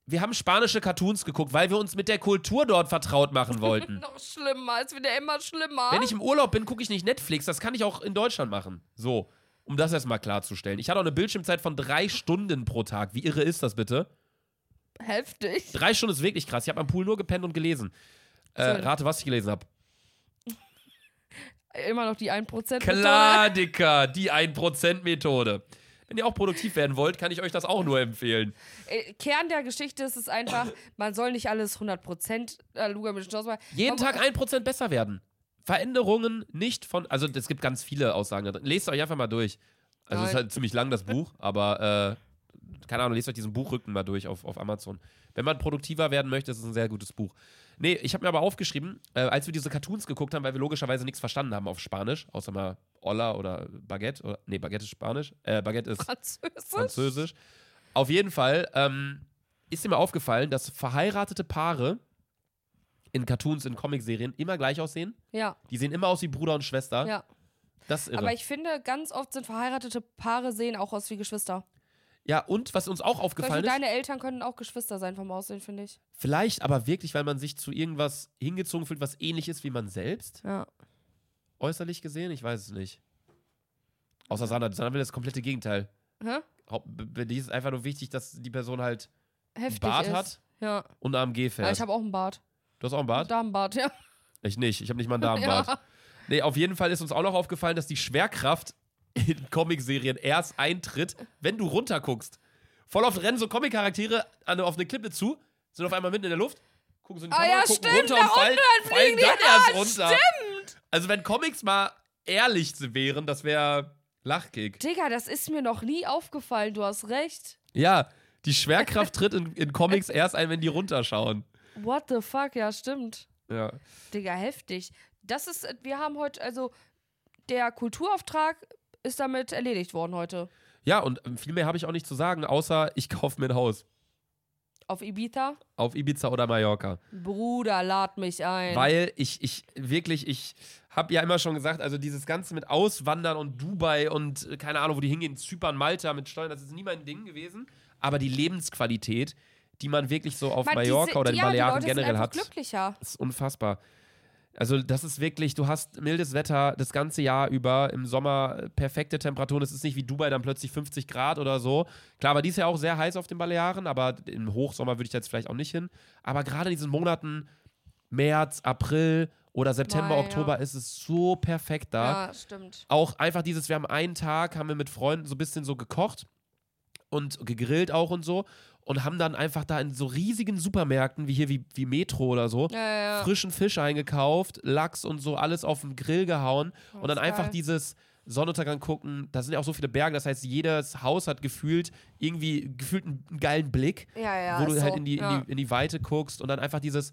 wir haben spanische Cartoons geguckt, weil wir uns mit der Kultur dort vertraut machen wollten. (laughs) Noch schlimmer, es wird ja immer schlimmer. Wenn ich im Urlaub bin, gucke ich nicht Netflix. Das kann ich auch in Deutschland machen. So, um das erstmal klarzustellen. Ich hatte auch eine Bildschirmzeit von drei Stunden pro Tag. Wie irre ist das bitte? Heftig. Drei Stunden ist wirklich krass. Ich habe am Pool nur gepennt und gelesen. Äh, rate, was ich gelesen habe. Immer noch die 1%. Klar, Dicker, die 1%-Methode. Wenn ihr auch produktiv werden wollt, kann ich euch das auch nur empfehlen. Äh, Kern der Geschichte ist es einfach, man soll nicht alles 100% äh, Schloss machen. Jeden Tag 1% besser werden. Veränderungen nicht von. Also, es gibt ganz viele Aussagen da drin. Lest euch einfach mal durch. Also, es ist halt ziemlich lang, das Buch, aber äh, keine Ahnung, lest euch diesen Buchrücken mal durch auf, auf Amazon. Wenn man produktiver werden möchte, ist es ein sehr gutes Buch. Nee, ich habe mir aber aufgeschrieben, äh, als wir diese Cartoons geguckt haben, weil wir logischerweise nichts verstanden haben auf Spanisch, außer mal Olla oder Baguette. Oder, nee, Baguette ist Spanisch. Äh, Baguette ist Französisch. Französisch. Auf jeden Fall ähm, ist mir aufgefallen, dass verheiratete Paare in Cartoons, in Comicserien immer gleich aussehen. Ja, Die sehen immer aus wie Bruder und Schwester. ja. Das ist irre. Aber ich finde, ganz oft sind verheiratete Paare sehen auch aus wie Geschwister. Ja, und was uns auch Zum Beispiel aufgefallen ist, deine Eltern können auch Geschwister sein vom Aussehen, finde ich. vielleicht aber wirklich, weil man sich zu irgendwas hingezogen fühlt, was ähnlich ist wie man selbst, Ja. äußerlich gesehen, ich weiß es nicht. Außer Sandra, Sandra will das komplette Gegenteil. Hä? Die ist einfach nur wichtig, dass die Person halt Heftig Bart ist. hat Ja. und AMG ja fährt. ich habe auch einen Bart. du hast auch einen Bart? Damenbart, ja. Ich nicht. Ich habe nicht mal einen Damenbart. (laughs) Ja. Nee, auf jeden Fall ist uns auch noch aufgefallen, dass die Schwerkraft in Comicserien erst eintritt, wenn du runterguckst. Voll oft rennen so Comic-Charaktere auf eine Klippe zu, sind auf einmal mitten in der Luft, gucken so in die Ah Kamera, ja, gucken stimmt, runter und fallen, unten, dann fallen dann Ah, erst runter. Also wenn Comics mal ehrlich wären, das wäre Lachkick. Digga, das ist mir noch nie aufgefallen, du hast recht. Ja, die Schwerkraft tritt in, in Comics erst ein, wenn die runterschauen. What the fuck, ja, stimmt. Ja. Digga, heftig. Das ist, wir haben heute, also der Kulturauftrag ist damit erledigt worden heute. Ja, und ähm, viel mehr habe ich auch nicht zu sagen, außer ich (laughs) kaufe mir ein Haus. Auf Ibiza? Auf Ibiza oder Mallorca. Bruder, lad mich ein. Weil ich, ich wirklich, ich habe ja immer schon gesagt, also dieses Ganze mit Auswandern und Dubai und äh, keine Ahnung, wo die hingehen, Zypern, Malta mit Steuern, das ist nie mein Ding gewesen. Aber die Lebensqualität, die man wirklich so auf Man, Mallorca sind- oder in ja, Balearen generell hat, glücklicher. ist unfassbar. Also das ist wirklich, du hast mildes Wetter das ganze Jahr über, im Sommer perfekte Temperaturen. Es ist nicht wie Dubai dann plötzlich 50 Grad oder so. Klar, aber die ist ja auch sehr heiß auf den Balearen, aber im Hochsommer würde ich da jetzt vielleicht auch nicht hin. Aber gerade in diesen Monaten März, April oder September, ja. Oktober ist es so perfekt da. Ja, stimmt. Auch einfach dieses, wir haben einen Tag, haben wir mit Freunden so ein bisschen so gekocht und gegrillt auch und so und haben dann einfach da in so riesigen Supermärkten wie hier wie, wie Metro oder so Ja, ja, ja. frischen Fisch eingekauft, Lachs und so alles auf den Grill gehauen Oh, und dann ist einfach geil. dieses Sonnenuntergang gucken. Da sind ja auch so viele Berge, das heißt, jedes Haus hat gefühlt irgendwie gefühlt einen, geilen Blick, wo du halt so. in die, in, die, in die Weite guckst und dann einfach dieses,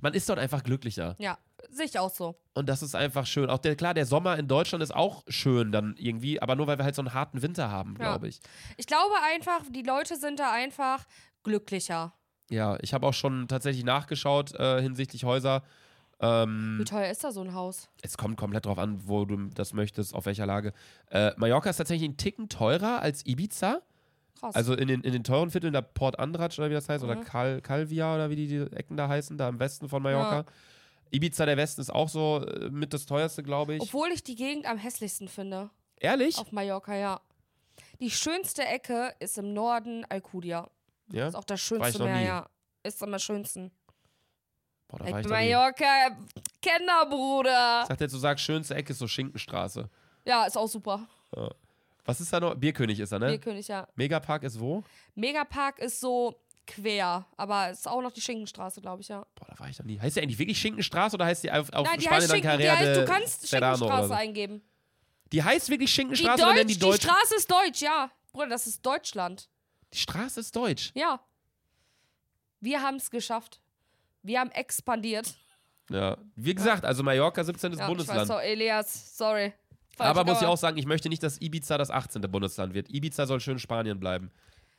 man ist dort einfach glücklicher. Ja, sehe ich auch so. Und das ist einfach schön. Auch der, klar, der Sommer in Deutschland ist auch schön dann irgendwie, aber nur weil wir halt so einen harten Winter haben, Ja. glaube ich. Ich glaube einfach, die Leute sind da einfach glücklicher. Ja, ich habe auch schon tatsächlich nachgeschaut äh, hinsichtlich Häuser. Ähm, Wie teuer ist da so ein Haus? es kommt komplett drauf an, wo du das möchtest, auf welcher Lage. Äh, Mallorca ist tatsächlich einen Ticken teurer als Ibiza. Krass. Also in den, in den teuren Vierteln, da Port Andratsch oder wie das heißt, oder Mhm. Cal, Calvia oder wie die, die Ecken da heißen, da im Westen von Mallorca. Ibiza, der Westen, ist auch so äh, mit das teuerste, glaube ich. Obwohl ich die Gegend am hässlichsten finde. Ehrlich? Auf Mallorca, ja. Die schönste Ecke ist im Norden Alcudia. ja? Ist auch das schönste Meer, ja. Ist am schönsten. Boah, da war ich. Mallorca Kenner, Bruder. Ich dachte jetzt, du sagst, schönste Ecke ist so Schinkenstraße. Ja, ist auch super. Was ist da noch? Bierkönig ist da, ne? Bierkönig, ja. Megapark ist wo? Megapark ist so quer, aber ist auch noch die Schinkenstraße, glaube ich, ja. Boah, da war ich noch nie. Heißt die eigentlich wirklich Schinkenstraße oder heißt die auf, auf Nein, die Spanien heißt dann die Carrera heißt, du kannst Serrano Schinkenstraße so? eingeben. Die heißt wirklich Die, Schinkenstraße Deutsch, oder die die, Deutsch? Straße ist deutsch, ja. Bruder, das ist Deutschland. die Straße ist deutsch. Ja. Wir haben es geschafft. Wir haben expandiert. Ja. Wie gesagt, also Mallorca 17. Ja, ich weiß Bundesland. so, Elias, sorry. Aber muss ich Dauer. auch sagen, ich möchte nicht, dass Ibiza das 18. Bundesland wird. Ibiza soll schön Spanien bleiben.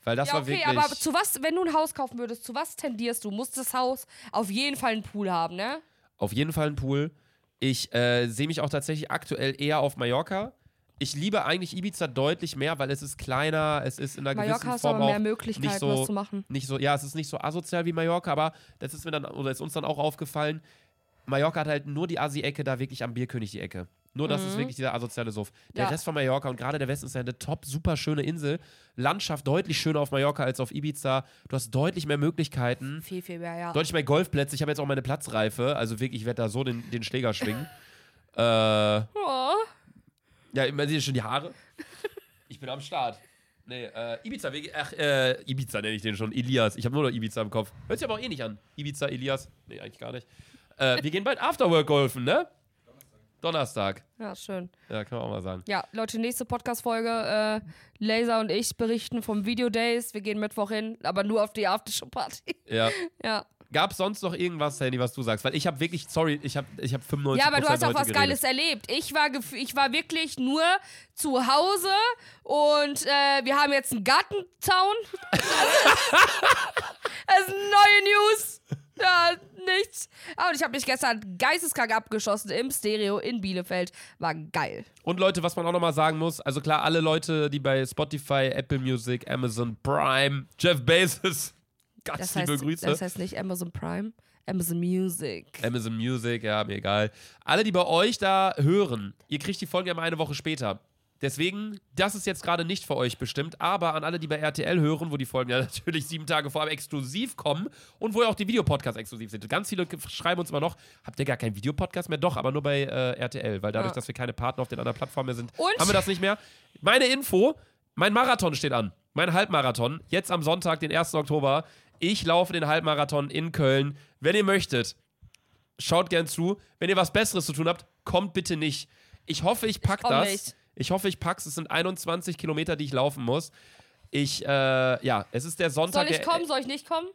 Weil das Ja, war okay, wirklich. aber zu was, wenn du ein Haus kaufen würdest, zu was tendierst du? Muss das Haus auf jeden Fall einen Pool haben, ne? Auf jeden Fall ein Pool. Ich äh, sehe mich auch tatsächlich aktuell eher auf Mallorca. Ich liebe eigentlich Ibiza deutlich mehr, weil es ist kleiner, es ist in einer Mallorca gewissen Form aber mehr auch Möglichkeiten, nicht so, was zu machen. nicht so, ja, es ist nicht so asozial wie Mallorca, aber das ist mir dann, oder ist uns dann auch aufgefallen, Mallorca hat halt nur die Assi-Ecke, da wirklich am Bierkönig die Ecke. Nur das ist wirklich dieser asoziale Suff. Der Mhm. Ja. Rest von Mallorca und gerade der Westen ist ja eine top, super schöne Insel. Landschaft deutlich schöner auf Mallorca als auf Ibiza. Du hast deutlich mehr Möglichkeiten. Viel, viel mehr, ja. Deutlich mehr Golfplätze. Ich habe jetzt auch meine Platzreife. Also wirklich, ich werde da so den, den Schläger schwingen. (laughs) äh, Oh. ja, man sieht schon die Haare. Ich bin am Start. Nee, äh, Ibiza, ach, äh, Ibiza nenne ich den schon. Elias. Ich habe nur noch Ibiza im Kopf. Hört sich aber auch eh nicht an. Ibiza, Elias. Nee, eigentlich gar nicht. Äh, wir gehen bald Afterwork golfen, ne? Donnerstag. Ja, schön. Ja, kann man auch mal sagen. Ja, Leute, nächste Podcast-Folge. Äh, Laser und ich berichten vom Video Days. Wir gehen Mittwoch hin, aber nur auf die Aftershow-Party. Ja. (laughs) ja. Gab es sonst noch irgendwas, Sandy, was du sagst? Weil ich habe wirklich, sorry, ich habe ich hab 95 Ja, aber du hast auch was geredet. Geiles erlebt. Ich war, ich war wirklich nur zu Hause und äh, wir haben jetzt einen Gartenzaun. (laughs) (laughs) das sind neue News. Ja, nichts. Aber ich habe mich gestern geisteskrank abgeschossen im Stereo in Bielefeld. War geil. Und Leute, was man auch nochmal sagen muss, also klar, alle Leute, die bei Spotify, Apple Music, Amazon Prime, Jeff Bezos, (laughs) ganz Das liebe heißt, Grüße. das heißt nicht Amazon Prime, Amazon Music. Amazon Music, ja, mir egal. Alle, die bei euch da hören, ihr kriegt die Folge ja mal eine Woche später. Deswegen, das ist jetzt gerade nicht für euch bestimmt, aber an alle, die bei RTL hören, wo die Folgen ja (laughs) natürlich sieben Tage vorab exklusiv kommen und wo ja auch die Videopodcasts exklusiv sind. Ganz viele schreiben uns immer noch, habt ihr gar keinen Videopodcast mehr? Doch, aber nur bei äh, RTL, weil dadurch, Ja. dass wir keine Partner auf den anderen Plattformen mehr sind, Und- haben wir das nicht mehr. Meine Info, mein Marathon steht an. Mein Halbmarathon, jetzt am Sonntag, den 1. Oktober. Ich laufe den Halbmarathon in Köln. Wenn ihr möchtet, schaut gern zu. Wenn ihr was Besseres zu tun habt, kommt bitte nicht. Ich hoffe, ich pack komm das. nicht. Ich hoffe, ich pack's. Es sind 21 Kilometer, die ich laufen muss. Ich, äh, ja, es ist der Sonntag. Soll ich kommen? Soll ich nicht kommen?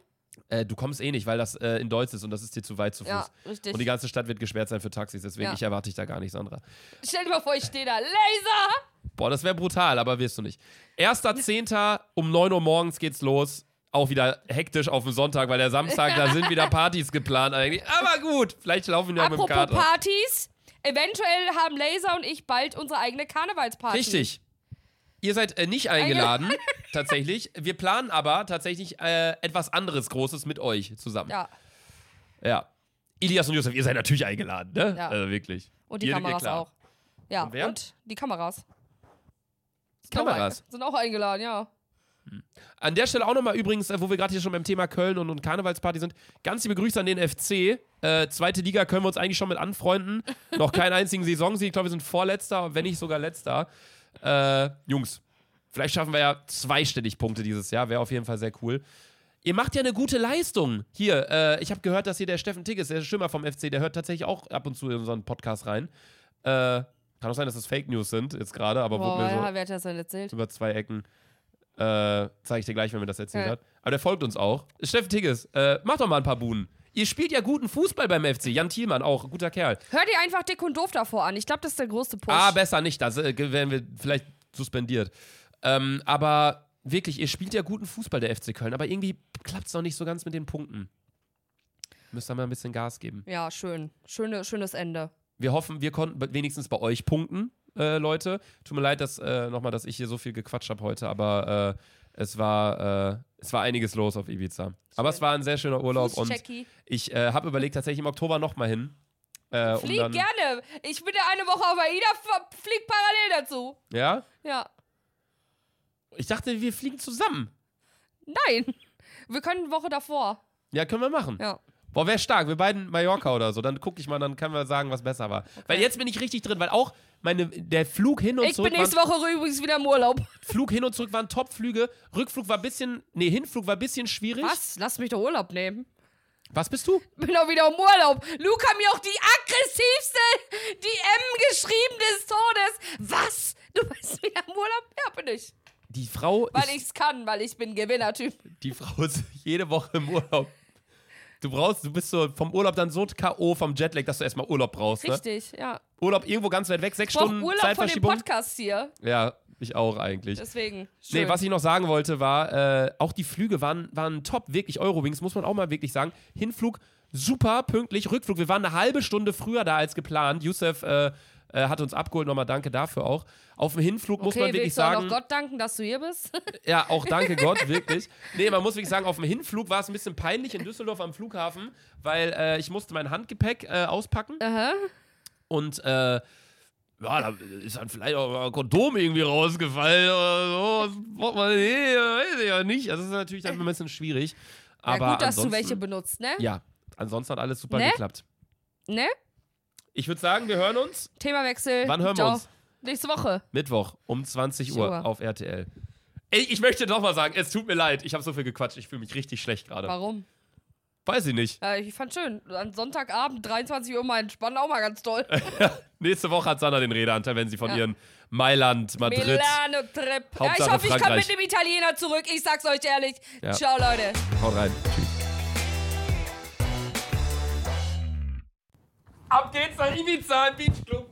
Äh, du kommst eh nicht, weil das äh, in Deutsch ist und das ist dir zu weit zu Fuß. Ja, richtig. Und die ganze Stadt wird gesperrt sein für Taxis, deswegen Ja. ich erwarte dich da gar nicht, Sandra. Stell dir mal vor, ich stehe da. Laser! Boah, das wäre brutal, aber wirst du nicht. 1.10. um 9 Uhr morgens geht's los. Auch wieder hektisch auf dem Sonntag, weil der Samstag, da (laughs) sind wieder Partys geplant eigentlich. Aber gut, vielleicht laufen wir ja mit dem Apropos Kater. Partys, eventuell haben Laser und ich bald unsere eigene Karnevalsparty. Richtig. Ihr seid äh, nicht eingeladen, (laughs) tatsächlich. Wir planen aber tatsächlich äh, etwas anderes Großes mit euch zusammen. Ja, Ja. Ilias und Josef, ihr seid natürlich eingeladen, ne? Ja. Also wirklich. und die Jede- Kameras klar. auch. Ja, Und und die Kameras. Sind Kameras? Auch, sind auch eingeladen, ja. An der Stelle auch nochmal übrigens, äh, wo wir gerade hier schon beim Thema Köln und, und Karnevalsparty sind, ganz liebe Grüße an den FC. Äh, zweite Liga können wir uns eigentlich schon mit anfreunden. (laughs) Noch keinen einzigen Saisonsieg. Ich glaube, wir sind Vorletzter, wenn nicht sogar Letzter. Äh, Jungs, vielleicht schaffen wir ja zweistellig Punkte dieses Jahr. Wäre auf jeden Fall sehr cool. Ihr macht ja eine gute Leistung. Hier, äh, ich habe gehört, dass hier der Steffen Tigges, der Schimmer vom FC, der hört tatsächlich auch ab und zu in unseren Podcast rein. Äh, kann auch sein, dass das Fake News sind jetzt gerade, aber Boah, wurde mir so ja, wer hat das denn erzählt? über zwei Ecken. Äh, zeige ich dir gleich, wenn mir das erzählt Ja. hat. Aber der folgt uns auch. Steffen Tigges, äh, mach doch mal ein paar Buden. Ihr spielt ja guten Fußball beim FC. Jan Thielmann auch, guter Kerl. Hör dir einfach dick und doof davor an. Ich glaube, das ist der größte Push. Ah, besser nicht. Da werden wir vielleicht suspendiert. Ähm, aber wirklich, ihr spielt ja guten Fußball, der FC Köln. Aber irgendwie klappt es noch nicht so ganz mit den Punkten. Müsst ihr mal ein bisschen Gas geben. ja, schön. Schöne, schönes Ende. Wir hoffen, wir konnten wenigstens bei euch punkten, äh, Leute. Tut mir leid, dass äh, nochmal, dass ich hier so viel gequatscht habe heute, aber äh, es war äh, es war einiges los auf Ibiza. Aber es war ein sehr schöner Urlaub und ich äh, habe überlegt, tatsächlich im Oktober nochmal hin. Äh, um Flieg dann, gerne. Ich bin ja eine Woche auf AIDA, flieg parallel dazu. Ja? Ja. Ich dachte, wir fliegen zusammen. Nein. Wir können eine Woche davor. Ja, können wir machen. Ja. Boah, wäre stark. Wir beiden Mallorca oder so. Dann gucke ich mal, dann können wir sagen, was besser war. Weil jetzt bin ich richtig drin, weil auch meine, der Flug hin und Ich zurück. bin nächste waren, Woche übrigens wieder im Urlaub. (laughs) Flug hin und zurück waren Top-Flüge. Rückflug war ein bisschen. Nee, Hinflug war ein bisschen schwierig. Was? Lass mich doch Urlaub nehmen. Was bist du? Bin doch wieder im Urlaub. Luca mir auch die aggressivste, die M geschrieben des Todes. Was? Du bist wieder im Urlaub? Ja, bin ich. Die Frau Weil ist, ich's kann, weil ich bin Gewinnertyp. die Frau ist (laughs) jede Woche im Urlaub. Du brauchst, du bist so vom Urlaub dann so K.O. vom Jetlag, dass du erstmal Urlaub brauchst. Ne? Richtig, ja. Urlaub irgendwo ganz weit weg, sechs Ich Stunden Urlaub von dem Zeitverschiebung. Podcast hier. Ja, ich auch eigentlich. Deswegen. Nee, Schön. was ich noch sagen wollte, war, äh, auch die Flüge waren, waren top, wirklich Eurowings, muss man auch mal wirklich sagen. Hinflug super, pünktlich, Rückflug, wir waren eine halbe Stunde früher da als geplant. Yusuf äh, äh, hat uns abgeholt, nochmal danke dafür auch. Auf dem Hinflug muss okay, man wirklich willst du auch sagen, noch Gott danken, dass du hier bist? (laughs) ja, auch danke Gott, (laughs) wirklich. Nee, man muss wirklich sagen, auf dem Hinflug war es ein bisschen peinlich in Düsseldorf am Flughafen, weil äh, ich musste mein Handgepäck äh, auspacken Aha. und äh, ja, da ist dann vielleicht auch ein Kondom irgendwie rausgefallen oder so. Das braucht man, nee, weiß ich ja nicht. Also, das ist natürlich dann ein bisschen schwierig. Aber ja, gut, dass du welche benutzt, ne? Ja, ansonsten hat alles super Ne? geklappt. Ne? Ich würde sagen, wir hören uns Themawechsel. Wann hören wir Ciao. uns? Nächste Woche. Mittwoch um 20 Uhr Uhr. auf RTL. Ey, ich möchte doch mal sagen, es tut mir leid. Ich habe so viel gequatscht. Ich fühle mich richtig schlecht gerade. Warum? Weiß ich nicht. Ja, ich fand schön. An Sonntagabend, 23 Uhr mal entspannen, auch mal ganz toll. (laughs) Nächste Woche hat Sanna den Redeanteil, wenn sie von Ja. ihren Mailand, Madrid. Milano-Trip. Ja, ich hoffe, ich komme mit dem Italiener zurück. Ich sag's euch ehrlich. Ja. Ciao, Leute. Haut rein. Tschüss. Ab geht's nach Ibiza im Beach Club.